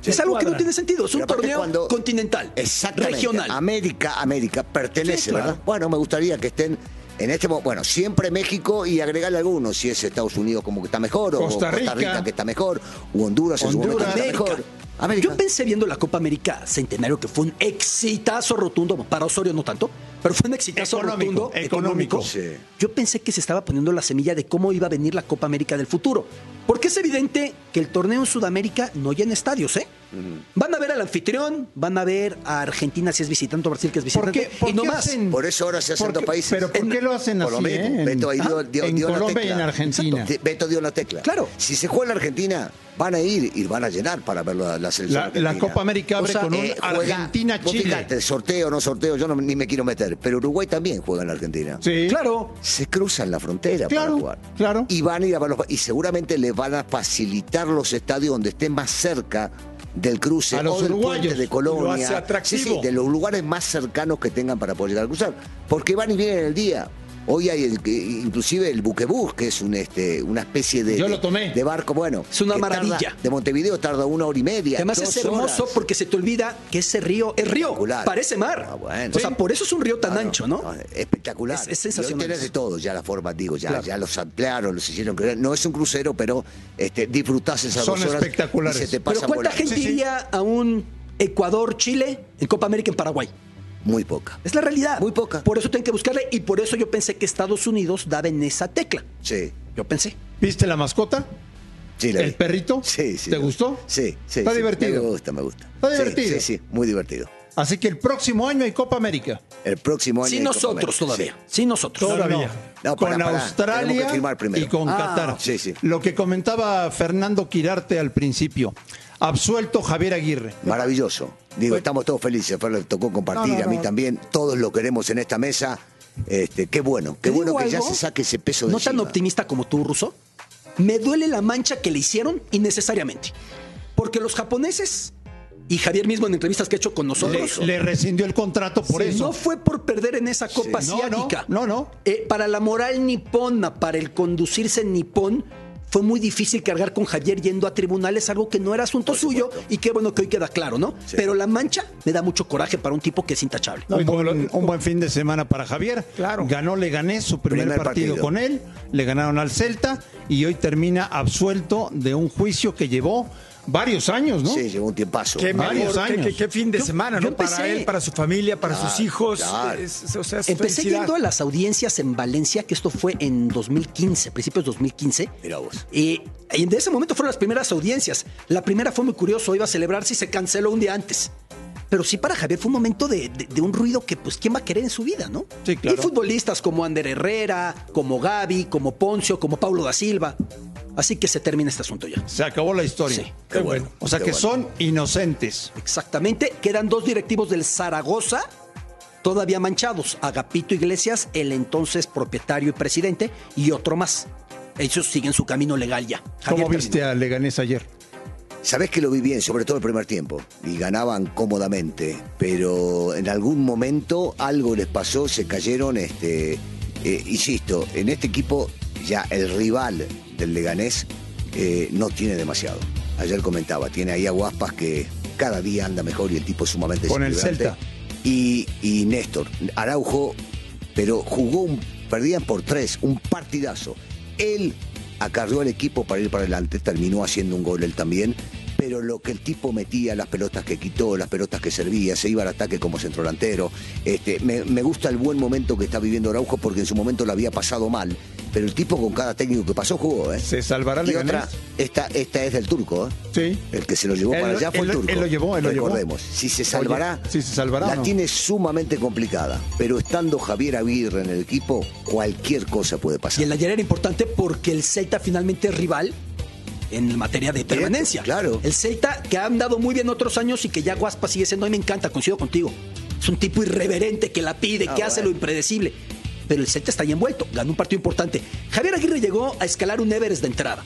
Speaker 7: Es algo que no tiene sentido. Es un torneo
Speaker 8: cuando-
Speaker 7: continental,
Speaker 8: Exactamente.
Speaker 7: regional.
Speaker 8: América, América pertenece,
Speaker 7: Sí, claro.
Speaker 8: ¿verdad? Bueno, me gustaría que estén en este momento, bueno, siempre México y agregarle algunos, si es Estados Unidos como que está mejor,
Speaker 5: Costa
Speaker 8: o Costa
Speaker 5: Rica.
Speaker 8: Rica que está mejor, o Honduras en su momento
Speaker 5: Honduras.
Speaker 8: que está
Speaker 7: América.
Speaker 8: mejor. América.
Speaker 7: Yo pensé viendo la Copa América Centenario que fue un exitazo rotundo, para Osorio no tanto, pero fue un exitazo
Speaker 5: Económico,
Speaker 7: rotundo,
Speaker 5: económico.
Speaker 8: Sí.
Speaker 7: Yo pensé que se estaba poniendo la semilla de cómo iba a venir la Copa América del futuro. Porque es evidente que el torneo en Sudamérica no llena estadios, ¿eh? Van a ver al anfitrión, van a ver a Argentina si es visitante o Brasil que es
Speaker 5: ¿Por
Speaker 7: visitante.
Speaker 5: qué, por
Speaker 7: y no
Speaker 5: qué
Speaker 7: más.
Speaker 5: hacen-
Speaker 8: Por eso ahora se hacen
Speaker 5: por
Speaker 8: dos países.
Speaker 5: Pero ¿por qué lo hacen
Speaker 8: Por
Speaker 5: así?
Speaker 8: lo mismo.
Speaker 5: eh?
Speaker 8: Beto ahí dio-
Speaker 5: Ah,
Speaker 8: dio-
Speaker 5: en
Speaker 8: dio la
Speaker 5: Colombia y en Argentina.
Speaker 8: Exacto. Beto dio la tecla.
Speaker 7: Claro.
Speaker 8: Si se juega en la Argentina, van a ir y van a llenar para ver la, la selección.
Speaker 5: La, la. Copa América abre
Speaker 8: O sea,
Speaker 5: con un
Speaker 8: eh,
Speaker 5: Argentina-Chile.
Speaker 8: fíjate, sorteo no sorteo, yo no, ni me quiero meter. Pero Uruguay también juega en la Argentina.
Speaker 5: Sí.
Speaker 7: Claro.
Speaker 8: Se cruzan la frontera
Speaker 5: Claro,
Speaker 8: para jugar.
Speaker 5: claro.
Speaker 8: Y van a ir a ver los- Y seguramente les van a facilitar los estadios donde estén más cerca del cruce
Speaker 5: A los
Speaker 8: o del
Speaker 5: uruguayos.
Speaker 8: puente de Colonia. Sí, sí, de los lugares más cercanos que tengan para poder llegar a cruzar. Porque van y vienen el día. Hoy hay el, que- inclusive el buquebús, que es un, este, una especie de,
Speaker 5: Yo lo
Speaker 8: de-
Speaker 5: tomé.
Speaker 8: de barco. Bueno,
Speaker 7: Es una
Speaker 8: tarda-
Speaker 7: maravilla.
Speaker 8: de Montevideo tarda una hora y media.
Speaker 7: Además es hermoso
Speaker 8: horas.
Speaker 7: porque se te olvida que ese río es río, parece mar.
Speaker 8: Ah, bueno.
Speaker 7: O sea, por eso es un río tan
Speaker 8: no,
Speaker 7: ancho, ¿no?
Speaker 8: no, espectacular.
Speaker 7: Es- es
Speaker 8: Y
Speaker 7: sensacional.
Speaker 8: hoy de todo, ya la forma, digo, ya,
Speaker 7: Claro.
Speaker 8: ya los ampliaron, los hicieron. No es un crucero, pero este, disfrutás esas
Speaker 5: Son
Speaker 8: dos horas
Speaker 5: espectaculares.
Speaker 8: y se te
Speaker 7: Pero ¿cuánta
Speaker 8: volando.
Speaker 7: gente
Speaker 5: Sí, sí.
Speaker 7: iría a un Ecuador-Chile en Copa América en Paraguay?
Speaker 8: Muy poca.
Speaker 7: Es la realidad.
Speaker 8: Muy poca.
Speaker 7: Por eso tienen que buscarle y por eso yo pensé que Estados Unidos daba en esa tecla.
Speaker 8: Sí.
Speaker 7: Yo pensé.
Speaker 5: ¿Viste la mascota?
Speaker 8: sí la
Speaker 5: ¿El
Speaker 8: vi.
Speaker 5: perrito?
Speaker 8: Sí, sí.
Speaker 5: ¿Te gustó?
Speaker 8: Sí, sí.
Speaker 5: Está
Speaker 8: sí.
Speaker 5: divertido.
Speaker 8: Me gusta, me gusta.
Speaker 5: Está
Speaker 8: Sí,
Speaker 5: divertido.
Speaker 8: Sí, sí, muy divertido.
Speaker 5: Así que el próximo año hay Copa América.
Speaker 8: El próximo año.
Speaker 7: Sin
Speaker 8: hay Copa
Speaker 7: nosotros
Speaker 8: América.
Speaker 7: todavía. Sin nosotros.
Speaker 6: Todavía.
Speaker 8: No,
Speaker 5: con
Speaker 8: para, para.
Speaker 5: Australia
Speaker 8: Tenemos que
Speaker 5: y con
Speaker 7: Ah,
Speaker 5: Qatar.
Speaker 8: sí, sí.
Speaker 5: Lo que comentaba Fernando Quirarte al principio. Absuelto Javier Aguirre.
Speaker 8: Maravilloso. Digo, estamos todos felices. Fer le tocó compartir,
Speaker 5: No, no,
Speaker 8: a mí también. Todos lo queremos en esta mesa. Este, qué bueno, qué
Speaker 7: ¿Te
Speaker 8: bueno que ya se saque ese peso de
Speaker 7: No tan optimista como tú, Ruso. Me duele la mancha que le hicieron innecesariamente. Porque los japoneses y Javier mismo en entrevistas que ha hecho con nosotros.
Speaker 5: Le, le rescindió el contrato por
Speaker 7: Sí,
Speaker 5: eso.
Speaker 7: No fue por perder en esa Copa
Speaker 5: Sí. No,
Speaker 7: Asiática.
Speaker 5: no, no, no.
Speaker 7: Eh, para la moral nipona, para el conducirse en nipón, fue muy difícil cargar con Javier yendo a tribunales, algo que no era asunto suyo y qué bueno que hoy queda claro, ¿no? Pero la mancha me da mucho coraje para un tipo que es intachable.
Speaker 5: un, buen, un buen fin de semana para Javier. Claro. Ganó Leganés su primer,
Speaker 8: Primer
Speaker 5: partido,
Speaker 8: partido.
Speaker 5: con él. Le ganaron al Celta y hoy termina absuelto de un juicio que llevó varios años, ¿no?
Speaker 8: Sí, llevó un tiempazo.
Speaker 6: Qué,
Speaker 5: Varios
Speaker 6: mejor,
Speaker 5: años.
Speaker 6: qué- qué fin de
Speaker 7: Yo-
Speaker 6: semana,
Speaker 7: yo
Speaker 6: ¿no? Para él, para su familia, para sus hijos.
Speaker 8: claro.
Speaker 6: Es- o sea, es
Speaker 7: Empecé
Speaker 6: felicidad.
Speaker 7: yendo a las audiencias en Valencia, que esto fue en 2015, principios de 2015.
Speaker 8: Mira vos.
Speaker 7: Y en ese momento fueron las primeras audiencias. La primera fue muy curioso, iba a celebrarse y se canceló un día antes. Pero sí para Javier fue un momento de, de- de un ruido que, pues, ¿quién va a querer en su vida, no?
Speaker 5: Sí, claro.
Speaker 7: Y futbolistas como Ander Herrera, como Gaby, como Poncio, como Paulo da Silva. Así que se termina este asunto ya.
Speaker 5: Se acabó la historia.
Speaker 7: Sí.
Speaker 5: Qué bueno. O sea que
Speaker 8: bueno.
Speaker 5: son inocentes.
Speaker 7: Exactamente. Quedan dos directivos del Zaragoza todavía manchados. Agapito Iglesias, el entonces propietario y presidente, y otro más. Ellos siguen su camino legal ya. Javier
Speaker 5: ¿Cómo viste a Leganés ayer?
Speaker 8: Sabés que lo vi bien, sobre todo el primer tiempo, y ganaban cómodamente, pero en algún momento algo les pasó, se cayeron, este, eh, insisto, en este equipo ya el rival del Leganés eh, no tiene demasiado. Ayer comentaba, tiene ahí a Guaspas que cada día anda mejor y el tipo es sumamente
Speaker 5: Con el. Celta.
Speaker 8: Y, y Néstor, Araujo, pero jugó, un, perdían por tres, un partidazo. Él acarreó al equipo para ir para adelante, terminó haciendo un gol él también, pero lo que el tipo metía, las pelotas que quitó, las pelotas que servía, se iba al ataque como centrodelantero. Este, me, me gusta el buen momento que está viviendo Araujo porque en su momento lo había pasado mal, pero el tipo con cada técnico que pasó jugó. ¿eh?
Speaker 5: ¿Se salvará
Speaker 8: Y
Speaker 5: Leganés?
Speaker 8: otra, esta, esta es del turco, ¿eh?
Speaker 5: Sí.
Speaker 8: El que se lo llevó
Speaker 5: Él
Speaker 8: para allá fue
Speaker 5: él
Speaker 8: el turco.
Speaker 5: él lo llevó, él lo llevó.
Speaker 8: Recordemos, si se salvará,
Speaker 5: Oye, si se salvará
Speaker 8: la
Speaker 5: no.
Speaker 8: tiene sumamente complicada. Pero estando Javier Aguirre en el equipo, cualquier cosa puede
Speaker 7: Y
Speaker 8: pasar.
Speaker 7: el ayer era importante porque el Celta finalmente es rival en materia de permanencia.
Speaker 8: claro.
Speaker 7: El Celta que ha andado muy bien otros años y que ya Guaspa sigue siendo, a mí me encanta, coincido contigo. Es un tipo irreverente que la pide,
Speaker 8: Ah,
Speaker 7: que hace
Speaker 8: bueno.
Speaker 7: lo impredecible. Pero el Celta está ahí envuelto, ganó un partido importante. Javier Aguirre llegó a escalar un Everest de entrada.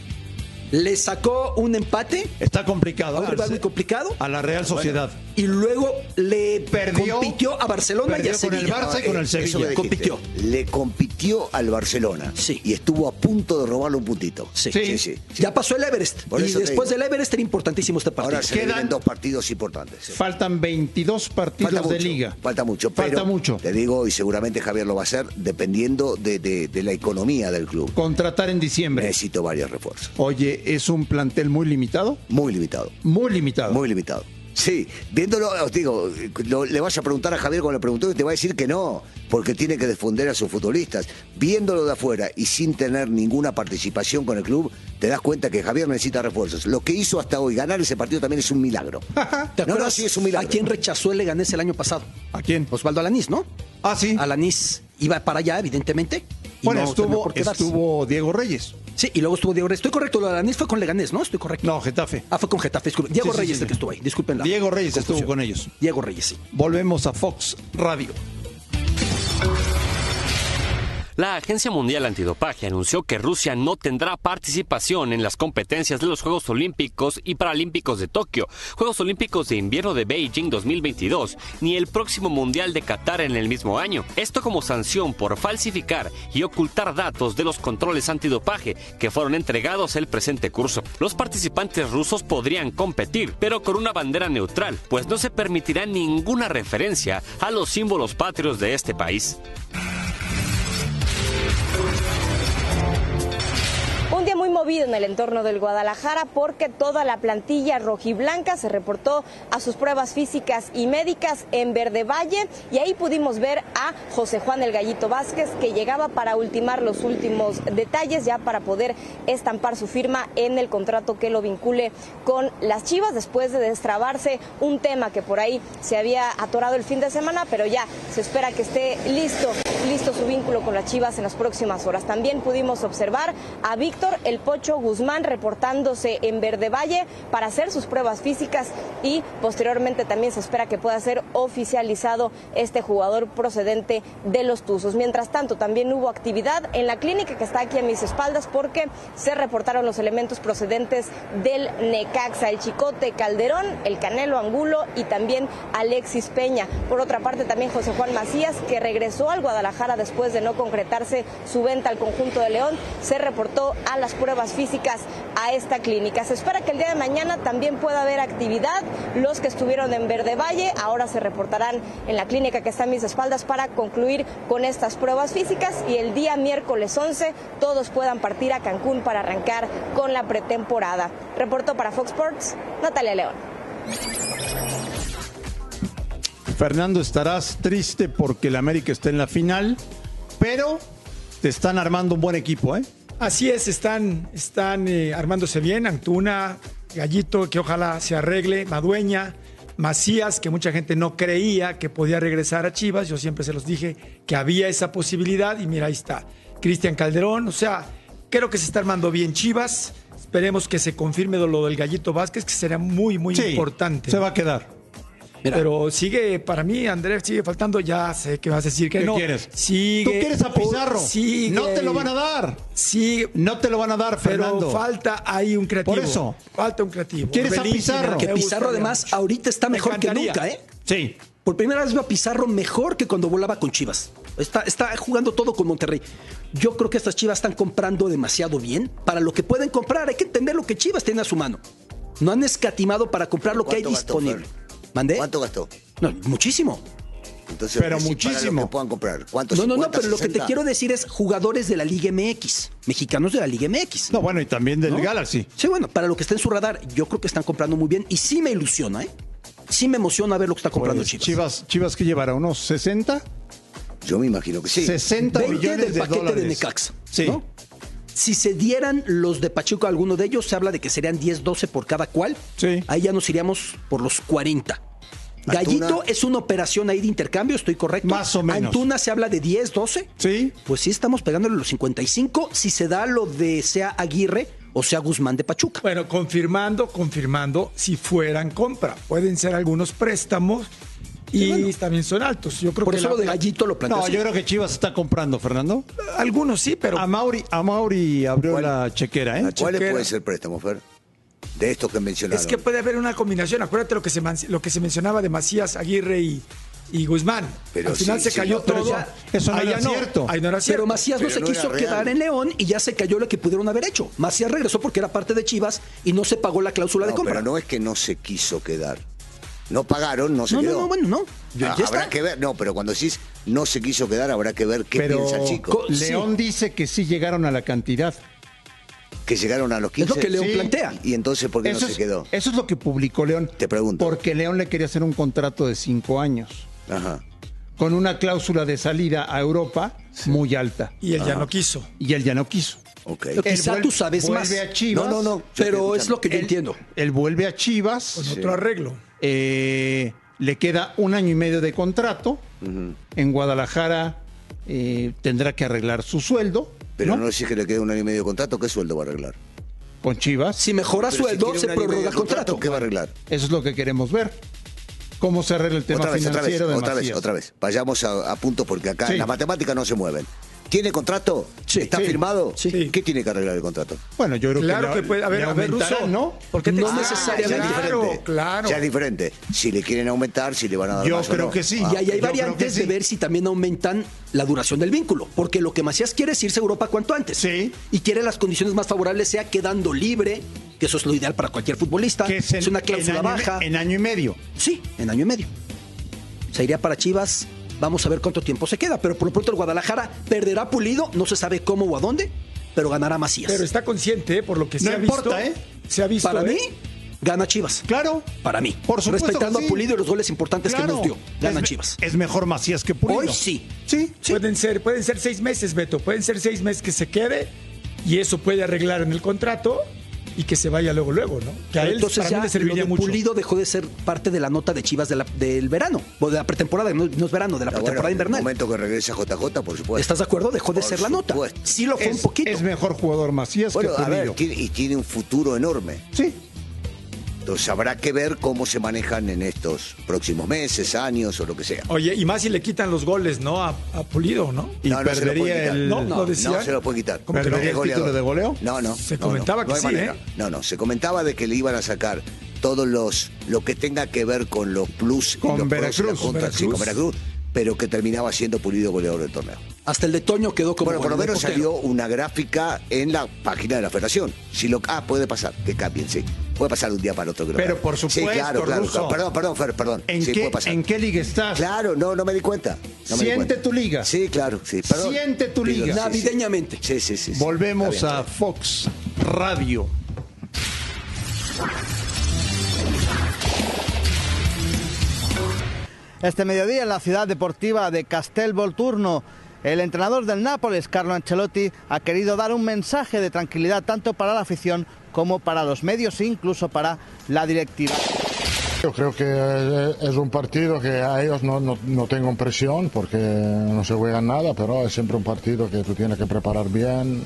Speaker 7: Le sacó un empate
Speaker 5: Está complicado.
Speaker 7: a un rival muy complicado
Speaker 5: A la Real Sociedad.
Speaker 7: y luego le
Speaker 5: Perdió-
Speaker 7: compitió a Barcelona y a
Speaker 5: perdió con el
Speaker 7: Sevilla.
Speaker 5: Barça y con el
Speaker 8: Eso
Speaker 5: Sevilla.
Speaker 8: dijiste.
Speaker 7: Compitió.
Speaker 8: Le compitió al Barcelona.
Speaker 7: Sí.
Speaker 8: Y estuvo a punto de robarle un puntito.
Speaker 7: Sí.
Speaker 8: sí, sí.
Speaker 7: Ya pasó el Everest.
Speaker 8: Por
Speaker 7: y después del Everest era importantísimo este partido.
Speaker 8: Ahora se
Speaker 5: Quedan-
Speaker 8: dos partidos importantes. sí.
Speaker 5: Faltan 22 partidos
Speaker 8: Falta
Speaker 5: de liga.
Speaker 8: Falta mucho.
Speaker 5: Falta
Speaker 8: pero
Speaker 5: mucho.
Speaker 8: Te digo, y seguramente Javier lo va a hacer, dependiendo de, de- de la economía del club.
Speaker 5: Contratar en diciembre.
Speaker 8: Necesito varios refuerzos.
Speaker 5: Oye, ¿es un plantel muy limitado?
Speaker 8: Muy limitado.
Speaker 5: Muy limitado.
Speaker 8: Muy limitado. Sí, viéndolo, os digo, lo- le vas a preguntar a Javier cuando le preguntó y te va a decir que no, porque tiene que defender a sus futbolistas. Viéndolo de afuera y sin tener ninguna participación con el club, te das cuenta que Javier necesita refuerzos. Lo que hizo hasta hoy, ganar ese partido también es un milagro.
Speaker 7: ¿Te
Speaker 8: No, no,
Speaker 7: acuerdas
Speaker 8: sí, es un milagro.
Speaker 7: a quién rechazó el Leganés el año pasado?
Speaker 5: ¿A quién?
Speaker 7: Osvaldo Alanís, ¿no?
Speaker 5: Ah, sí.
Speaker 7: Alanís iba para allá, evidentemente. y
Speaker 5: Bueno,
Speaker 7: no
Speaker 5: estuvo, estuvo Diego Reyes.
Speaker 7: Sí, y luego estuvo Diego Reyes. Estoy correcto, lo de Alanís fue con Leganés, ¿no? Estoy correcto.
Speaker 5: No, Getafe.
Speaker 7: Ah, fue con Getafe. Diego
Speaker 5: Sí,
Speaker 7: Reyes
Speaker 5: sí,
Speaker 7: el que estuvo ahí. Disculpen
Speaker 5: Diego Reyes estuvo con ellos.
Speaker 7: Diego Reyes, sí.
Speaker 5: Volvemos a Fox Radio.
Speaker 1: La Agencia Mundial Antidopaje anunció que Rusia no tendrá participación en las competencias de los Juegos Olímpicos y Paralímpicos de Tokio, Juegos Olímpicos de Invierno de Beijing 2022, ni el próximo Mundial de Qatar en el mismo año. Esto como sanción por falsificar y ocultar datos de los controles antidopaje que fueron entregados el presente curso. Los participantes rusos podrían competir, pero con una bandera neutral, pues no se permitirá ninguna referencia a los símbolos patrios de este país.
Speaker 17: Movido en el entorno del Guadalajara porque toda la plantilla rojiblanca se reportó a sus pruebas físicas y médicas en Verde Valle y ahí pudimos ver a José Juan el Gallito Vázquez que llegaba para ultimar los últimos detalles ya para poder estampar su firma en el contrato que lo vincule con las Chivas después de destrabarse un tema que por ahí se había atorado el fin de semana, pero ya se espera que esté listo, listo su vínculo con las Chivas en las próximas horas. También pudimos observar a Víctor el Pocho Guzmán reportándose en Verde Valle para hacer sus pruebas físicas y posteriormente también se espera que pueda ser oficializado este jugador procedente de los Tuzos. Mientras tanto, también hubo actividad en la clínica que está aquí a mis espaldas porque se reportaron los elementos procedentes del Necaxa, el Chicote Calderón, el Canelo Angulo y también Alexis Peña. Por otra parte, también José Juan Macías, que regresó al Guadalajara después de no concretarse su venta al conjunto de León, se reportó a las pruebas físicas a esta clínica. Se espera que el día de mañana también pueda haber actividad. Los que estuvieron en Verde Valle ahora se reportarán en la clínica que está a mis espaldas para concluir con estas pruebas físicas y el día miércoles 11 todos puedan partir a Cancún para arrancar con la pretemporada. Reportó para Fox Sports Natalia León.
Speaker 5: Fernando, estarás triste porque el América está en la final, pero te están armando un buen equipo, ¿eh?
Speaker 6: Así es, están, están eh, armándose bien. Antuna, Gallito, que ojalá se arregle, Madueña, Macías, que mucha gente no creía que podía regresar a Chivas. Yo siempre se los dije que había esa posibilidad y mira, ahí está. Cristian Calderón, o sea, creo que se está armando bien Chivas. Esperemos que se confirme lo del Gallito Vázquez, que sería muy, muy
Speaker 5: Sí,
Speaker 6: importante.
Speaker 5: Se va a quedar.
Speaker 6: Pero sigue, para mí, Andrés, sigue faltando. Ya sé que vas a decir que
Speaker 5: ¿Qué
Speaker 6: no.
Speaker 5: quieres?
Speaker 6: Sigue.
Speaker 5: Tú quieres a Pizarro.
Speaker 6: Sigue.
Speaker 5: No te lo van a dar.
Speaker 6: Sigue.
Speaker 5: No te lo van a dar, Fernando.
Speaker 6: Pero falta ahí un creativo.
Speaker 5: Por eso.
Speaker 6: Falta un creativo.
Speaker 5: ¿Quieres a Pizarro?
Speaker 7: Que Pizarro además
Speaker 6: mucho.
Speaker 7: ahorita está
Speaker 6: Me
Speaker 7: mejor que nunca, ¿eh?
Speaker 5: Sí.
Speaker 7: Por primera vez veo a Pizarro mejor que cuando volaba con Chivas. Está, está jugando todo con Monterrey. Yo creo que estas Chivas están comprando demasiado bien para lo que pueden comprar. Hay que entender lo que Chivas tiene a su mano. No han escatimado para comprar lo que hay
Speaker 8: ¿Cuánto gastó,
Speaker 7: disponible. ¿Mandé?
Speaker 8: ¿Cuánto gastó?
Speaker 7: No, muchísimo.
Speaker 8: Entonces,
Speaker 5: Pero
Speaker 8: para
Speaker 5: muchísimo.
Speaker 8: lo que puedan comprar. ¿Cuánto?
Speaker 7: No, no, no,
Speaker 8: 50,
Speaker 7: pero lo que te
Speaker 8: 60?
Speaker 7: quiero decir es jugadores de la Liga MX, mexicanos de la Liga MX.
Speaker 5: No, bueno, y también del
Speaker 7: ¿No?
Speaker 5: Galaxy.
Speaker 7: Sí, bueno, para lo que está en su radar, yo creo que están comprando muy bien y sí me ilusiona, ¿eh? Sí me emociona ver lo que está comprando
Speaker 5: Pues,
Speaker 7: Chivas.
Speaker 5: Chivas, Chivas que llevará unos 60,
Speaker 8: Yo me imagino que sí.
Speaker 5: 60
Speaker 7: 20
Speaker 5: millones
Speaker 7: del
Speaker 5: de
Speaker 7: paquete
Speaker 5: dólares.
Speaker 7: de Necaxa.
Speaker 5: Sí.
Speaker 7: ¿no? Si se dieran los de Pachuca a alguno de ellos, se habla de que serían 10, 12 por cada cual.
Speaker 5: Sí.
Speaker 7: Ahí ya nos iríamos por los 40. Gallito es una operación ahí de intercambio, estoy correcto.
Speaker 5: Más o menos.
Speaker 7: Antuna se habla de 10, 12.
Speaker 5: Sí.
Speaker 7: Pues sí, estamos pegándole los 55. Si se da lo de sea Aguirre o sea Guzmán de Pachuca.
Speaker 6: Bueno, confirmando, confirmando si fueran compra. Pueden ser algunos préstamos y también son altos. Yo creo
Speaker 7: Por
Speaker 6: que
Speaker 7: eso
Speaker 6: la-
Speaker 7: lo de Gallito lo plantea
Speaker 5: No,
Speaker 7: así.
Speaker 5: yo creo que Chivas está comprando, Fernando.
Speaker 6: algunos sí, pero
Speaker 5: A Mauri, a Mauri abrió la chequera, ¿eh?
Speaker 8: ¿Cuál
Speaker 6: chequera.
Speaker 8: puede ser préstamo, Fer? De estos que mencionaron.
Speaker 6: es que puede haber una combinación. Acuérdate lo que se, lo que se mencionaba de Macías, Aguirre y, y Guzmán.
Speaker 8: Pero
Speaker 6: Al final
Speaker 8: sí,
Speaker 6: se cayó todo.
Speaker 7: ya-
Speaker 5: eso no
Speaker 6: Ahí
Speaker 5: era cierto.
Speaker 6: Ahí no era cierto.
Speaker 7: Pero Macías no se
Speaker 8: no
Speaker 7: quiso quedar en León y ya se cayó lo que pudieron haber hecho. Macías regresó porque era parte de Chivas y no se pagó la cláusula de
Speaker 8: No,
Speaker 7: compra.
Speaker 8: pero no es que no se quiso quedar. No pagaron, no se
Speaker 7: no, no,
Speaker 8: quedó.
Speaker 7: no, bueno, no. Ya,
Speaker 8: Ah,
Speaker 7: ya
Speaker 8: habrá
Speaker 7: está.
Speaker 8: que ver, no, pero cuando decís no se quiso quedar, habrá que ver qué
Speaker 5: Pero
Speaker 8: piensa el chico.
Speaker 7: Co-
Speaker 5: León dice que sí llegaron a la cantidad.
Speaker 8: Que llegaron a los 15.
Speaker 7: Es lo que León
Speaker 5: Sí.
Speaker 7: plantea.
Speaker 8: Y entonces, ¿por qué
Speaker 5: Eso
Speaker 8: no
Speaker 5: es,
Speaker 8: se quedó?
Speaker 5: eso es lo que publicó León.
Speaker 8: Te pregunto.
Speaker 5: Porque León le quería hacer un contrato de cinco años
Speaker 8: Ajá.
Speaker 5: con una cláusula de salida a Europa muy alta.
Speaker 6: Y él ya no quiso.
Speaker 5: Y él ya no quiso.
Speaker 8: Ok.
Speaker 7: Pero quizá tú sabes más.
Speaker 5: a Chivas.
Speaker 8: No, no, no.
Speaker 7: Pero es lo que yo
Speaker 5: Él-
Speaker 7: entiendo.
Speaker 5: Él vuelve a Chivas.
Speaker 6: Con otro arreglo.
Speaker 5: Eh, le queda un año y medio de contrato. En Guadalajara eh, tendrá que arreglar su sueldo.
Speaker 8: Pero
Speaker 5: ¿no?
Speaker 8: no, decís que le queda un año y medio de contrato, ¿qué sueldo va a arreglar?
Speaker 5: Con Chivas.
Speaker 7: Si mejora
Speaker 8: Pero
Speaker 7: sueldo, se prorroga el contrato.
Speaker 8: ¿Qué va a arreglar?
Speaker 5: Eso es lo que queremos ver. ¿Cómo se arregla el tema
Speaker 8: Otra vez, otra vez,
Speaker 5: financiero de
Speaker 8: otra vez, otra vez. Vayamos a, a punto porque acá
Speaker 5: Sí.
Speaker 8: las matemáticas no se mueven. ¿Tiene contrato?
Speaker 7: Sí.
Speaker 8: ¿Está
Speaker 5: Sí.
Speaker 8: firmado?
Speaker 6: Sí.
Speaker 8: ¿Qué tiene que arreglar el contrato?
Speaker 5: Bueno, yo creo
Speaker 6: Claro
Speaker 5: que,
Speaker 6: que
Speaker 5: le-
Speaker 6: puede. A ver,
Speaker 5: le
Speaker 6: a ver,
Speaker 5: aumentarán,
Speaker 6: Russo.
Speaker 5: ¿no?
Speaker 6: ¿Por qué te-
Speaker 7: No necesariamente.
Speaker 6: Claro,
Speaker 8: diferente.
Speaker 6: claro.
Speaker 8: Ya es diferente. Si le quieren aumentar, si le van a dar
Speaker 5: Yo
Speaker 8: más o
Speaker 5: creo
Speaker 8: no.
Speaker 5: que sí.
Speaker 8: Ah,
Speaker 7: Y ahí hay variantes de ver si también aumentan la duración del vínculo. Porque lo que Macías quiere es irse a Europa cuanto antes.
Speaker 5: Sí.
Speaker 7: Y quiere las condiciones más favorables, sea quedando libre, que eso es lo ideal para cualquier futbolista.
Speaker 5: Que es, en-
Speaker 7: es una
Speaker 5: en
Speaker 7: cláusula
Speaker 5: año me-
Speaker 7: baja.
Speaker 5: En año y medio.
Speaker 7: Sí, en año y medio. Se iría para Chivas. Vamos a ver cuánto tiempo se queda. Pero por lo pronto el Guadalajara perderá pulido. No se sabe cómo o a dónde, pero ganará Macías.
Speaker 6: Pero está consciente, ¿eh? por lo que se
Speaker 5: No
Speaker 6: ha
Speaker 5: importa,
Speaker 6: visto.
Speaker 5: ¿eh?
Speaker 6: Se ha visto.
Speaker 7: para
Speaker 6: ¿eh?
Speaker 7: mí, gana Chivas.
Speaker 5: Claro.
Speaker 7: Para mí.
Speaker 5: Por supuesto
Speaker 7: Respetando
Speaker 5: sí.
Speaker 7: a Pulido y los goles importantes
Speaker 5: Claro.
Speaker 7: que nos dio. Gana
Speaker 5: es,
Speaker 7: Chivas.
Speaker 5: Es mejor Macías que Pulido.
Speaker 7: Hoy sí.
Speaker 5: Sí.
Speaker 6: Pueden ser, pueden ser seis meses, Beto. Pueden ser seis meses que se quede y eso puede arreglar en el contrato y que se vaya luego, luego, ¿no? Que a él
Speaker 7: Entonces
Speaker 6: para mí
Speaker 7: ya
Speaker 6: le serviría
Speaker 7: lo de
Speaker 6: mucho.
Speaker 7: Pulido dejó de ser parte de la nota de Chivas de la- del verano, o de la pretemporada, no, no es verano, de la
Speaker 8: Ah, bueno,
Speaker 7: pretemporada
Speaker 8: en el
Speaker 7: invernal.
Speaker 8: momento que regresa JJ, por supuesto.
Speaker 7: ¿Estás de acuerdo? Dejó de
Speaker 8: Por
Speaker 7: ser la nota.
Speaker 8: supuesto.
Speaker 7: Sí lo fue un
Speaker 5: Es,
Speaker 7: poquito.
Speaker 5: es mejor jugador Macías
Speaker 8: Bueno,
Speaker 5: que
Speaker 8: a ver,
Speaker 5: Pulido.
Speaker 8: tiene- y tiene un futuro enorme.
Speaker 5: Sí.
Speaker 8: Entonces habrá que ver cómo se manejan en estos próximos meses, años o lo que sea.
Speaker 6: Oye, y más si le quitan los goles, ¿no? A, a Pulido, ¿no?
Speaker 5: Y
Speaker 8: no, no se lo puede
Speaker 5: perdería
Speaker 8: quitar.
Speaker 5: el...
Speaker 6: No,
Speaker 8: No,
Speaker 6: lo
Speaker 8: no se lo puede quitar.
Speaker 6: ¿Cómo que
Speaker 5: ¿Perdería
Speaker 8: No,
Speaker 5: el
Speaker 8: es
Speaker 5: título de goleo?
Speaker 8: No, no.
Speaker 6: Se comentaba
Speaker 8: no
Speaker 6: que sí. ¿eh?
Speaker 8: No, no, se comentaba de que le iban a sacar todos los lo que tenga que ver con los plus y
Speaker 5: Con
Speaker 8: los pros y
Speaker 5: Veracruz.
Speaker 8: sí, con Veracruz, pero que terminaba siendo pulido goleador del torneo.
Speaker 7: Hasta el de Toño quedó como
Speaker 8: Bueno, por lo menos salió una gráfica en la página de la federación. Si lo, ah, puede pasar, que cambien, sí. Puede pasar de un día para otro. lo
Speaker 5: Pero por supuesto,
Speaker 8: Sí, claro, claro.
Speaker 5: Ruso.
Speaker 8: claro. Perdón, perdón, Fer, perdón.
Speaker 5: ¿En,
Speaker 8: sí,
Speaker 5: qué,
Speaker 8: puede pasar.
Speaker 5: ¿En qué liga estás?
Speaker 8: Claro, no, no me di cuenta. No me di
Speaker 5: Siente
Speaker 8: cuenta.
Speaker 5: tu liga.
Speaker 8: Sí, claro, sí. Perdón.
Speaker 5: Siente tu liga.
Speaker 7: Navideñamente.
Speaker 8: Sí, sí, sí. sí.
Speaker 5: Volvemos a Fox Radio.
Speaker 18: Este mediodía en la ciudad deportiva de Castel Volturno, el entrenador del Nápoles, Carlo Ancelotti, ha querido dar un mensaje de tranquilidad tanto para la afición como para los medios e incluso para la directiva.
Speaker 19: Yo creo que eh, es un partido que a ellos no, tengo presión porque no se juegan nada, pero es siempre un partido que tú tienes que preparar bien,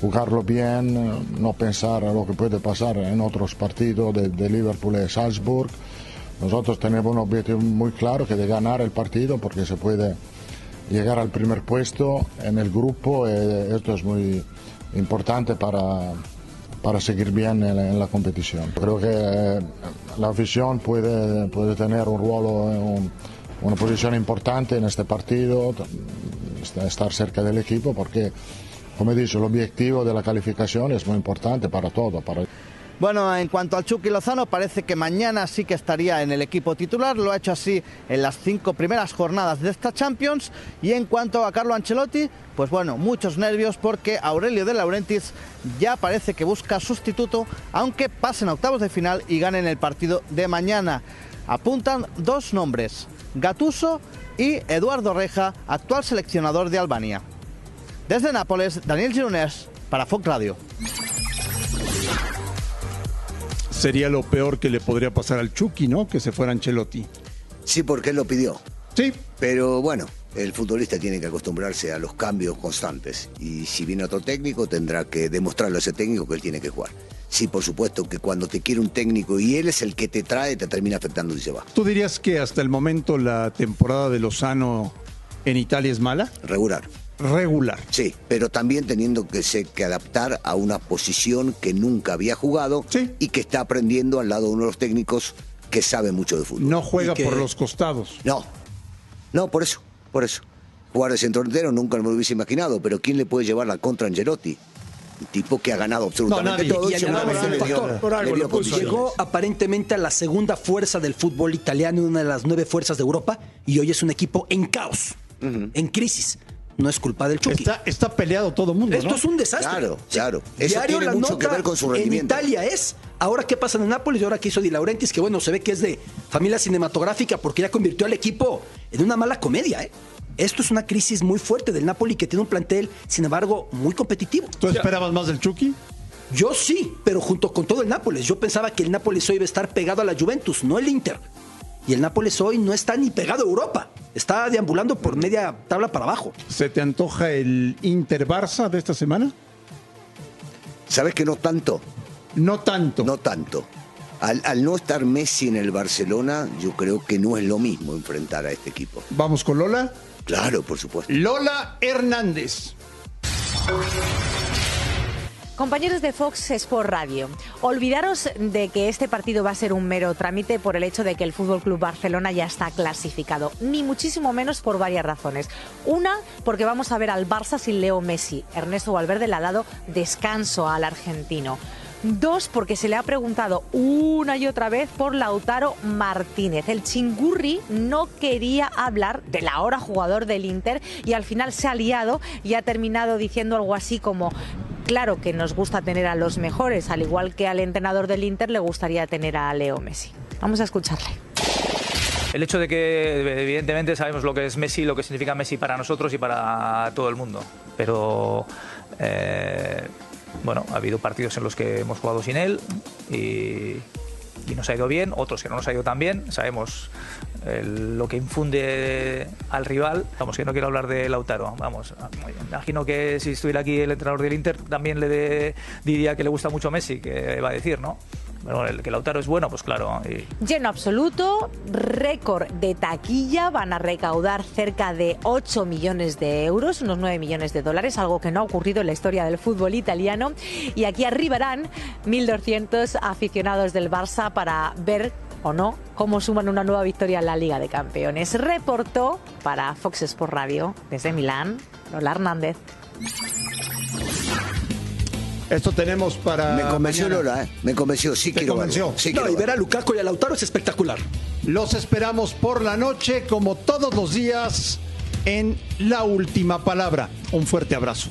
Speaker 19: jugarlo bien, no pensar en lo que puede pasar en otros partidos de, de Liverpool y Salzburg. Nosotros tenemos un objetivo muy claro que de ganar el partido porque se puede llegar al primer puesto en el grupo. eh, esto es muy importante para, para seguir bien en, la- competición. Creo que eh, la afición puede, puede tener un rol, un- una posición importante en este partido, estar cerca del equipo porque, como he dicho, el objetivo de la calificación es muy importante para todo. Para...
Speaker 18: Bueno, en cuanto al Chucky Lozano, parece que mañana sí que estaría en el equipo titular. Lo ha hecho así en las cinco primeras jornadas de esta Champions. Y en cuanto a Carlo Ancelotti, pues bueno, muchos nervios porque Aurelio de Laurentiis ya parece que busca sustituto, aunque pasen a octavos de final y ganen el partido de mañana. Apuntan dos nombres, Gatuso y Eduardo Reja, actual seleccionador de Albania. Desde Nápoles, Daniel Gironès para Fox Radio.
Speaker 5: Sería lo peor que le podría pasar al Chucky, ¿no? Que se fuera Ancelotti.
Speaker 8: Sí, porque él lo pidió.
Speaker 5: Sí.
Speaker 8: Pero bueno, el futbolista tiene que acostumbrarse a los cambios constantes. Y si viene otro técnico, tendrá que demostrarle a ese técnico que él tiene que jugar. Sí, por supuesto que cuando te quiere un técnico y él es el que te trae, te termina afectando y se va.
Speaker 5: ¿Tú dirías que hasta el momento la temporada de Lozano en Italia es mala?
Speaker 8: Regular.
Speaker 5: Regular.
Speaker 8: Sí, pero también teniendo que, se, que adaptar a una posición que nunca había jugado y que está aprendiendo al lado de uno de los técnicos que sabe mucho de fútbol.
Speaker 5: No juega
Speaker 8: que-
Speaker 5: por los costados.
Speaker 8: No, no, por eso, por eso. Jugar de centro delantero nunca me lo hubiese imaginado, pero ¿quién le puede llevar la contra a Angelotti? Un tipo que ha ganado absolutamente todo
Speaker 7: Y
Speaker 8: y
Speaker 7: añadamos
Speaker 8: seguramente
Speaker 7: un
Speaker 8: le dio,
Speaker 7: factor.
Speaker 8: le dio condiciones.
Speaker 7: Llegó aparentemente a la segunda fuerza del fútbol italiano, una de las nueve fuerzas de Europa, y hoy es un equipo en caos, en crisis. No es culpa del Chucky.
Speaker 5: Está, está peleado todo el mundo.
Speaker 7: Esto
Speaker 5: ¿no?
Speaker 7: es un desastre.
Speaker 8: Claro, claro. Eso
Speaker 7: Diario
Speaker 8: tiene
Speaker 7: la
Speaker 8: mucho que
Speaker 7: nota
Speaker 8: ver con su
Speaker 7: En. Italia es, ahora qué pasa en Nápoles y ahora qué hizo Di Laurentiis, que bueno, se ve que es de familia cinematográfica porque ya convirtió al equipo en una mala comedia, ¿eh? Esto es una crisis muy fuerte del Napoli que tiene un plantel, sin embargo, muy competitivo.
Speaker 5: ¿Tú esperabas más del Chucky?
Speaker 7: Yo sí, pero junto con todo el Nápoles. Yo pensaba que el Nápoles hoy iba a estar pegado a la Juventus, no el Inter. Y el Nápoles hoy no está ni pegado a Europa. Está deambulando por media tabla para abajo.
Speaker 5: ¿Se te antoja el Inter Barça de esta semana?
Speaker 8: ¿Sabes que no tanto?
Speaker 5: No tanto.
Speaker 8: No tanto. Al, al no estar Messi en el Barcelona, yo creo que no es lo mismo enfrentar a este equipo.
Speaker 5: Vamos con Lola.
Speaker 8: Claro, por supuesto.
Speaker 5: Lola Hernández.
Speaker 20: Compañeros de Fox Sport Radio, olvidaros de que este partido va a ser un mero trámite por el hecho de que el Fútbol Club Barcelona ya está clasificado, ni muchísimo menos por varias razones. Una, porque vamos a ver al Barça sin Leo Messi. Ernesto Valverde le ha dado descanso al argentino. Dos, porque se le ha preguntado una y otra vez por Lautaro Martínez. El chingurri no quería hablar del ahora jugador del Inter y al final se ha liado y ha terminado diciendo algo así como Claro que nos gusta tener a los mejores, al igual que al entrenador del Inter le gustaría tener a Leo Messi. Vamos a escucharle.
Speaker 21: El hecho de que evidentemente sabemos lo que es Messi, lo que significa Messi para nosotros y para todo el mundo, pero eh, bueno, ha habido partidos en los que hemos jugado sin él y, y nos ha ido bien, otros que no nos ha ido tan bien. Sabemos el- lo que infunde al rival. Vamos, que no quiero hablar de Lautaro. Vamos, imagino que si estuviera aquí el entrenador del Inter también le de- diría que le gusta mucho Messi, que va a decir, ¿no? El que Lautaro es bueno, pues claro.
Speaker 20: Lleno absoluto, récord de taquilla, van a recaudar cerca de 8 millones de euros, unos 9 millones de dólares, algo que no ha ocurrido en la historia del fútbol italiano. Y aquí arribarán 1.200 aficionados del Barça para ver o no cómo suman una nueva victoria en la Liga de Campeones. Reportó para Fox Sports Radio desde Milán, Lola Hernández.
Speaker 5: Esto tenemos para.
Speaker 8: Me convenció
Speaker 5: mañana.
Speaker 8: Lola, ¿eh? Me convenció, sí
Speaker 5: ¿Te
Speaker 8: quiero
Speaker 5: convenció?
Speaker 8: verlo. Sí
Speaker 7: No,
Speaker 8: quiero
Speaker 7: y ver a Lukaku y a Lautaro es espectacular.
Speaker 5: Los esperamos por la noche, como todos los días, en La Última Palabra. Un fuerte abrazo.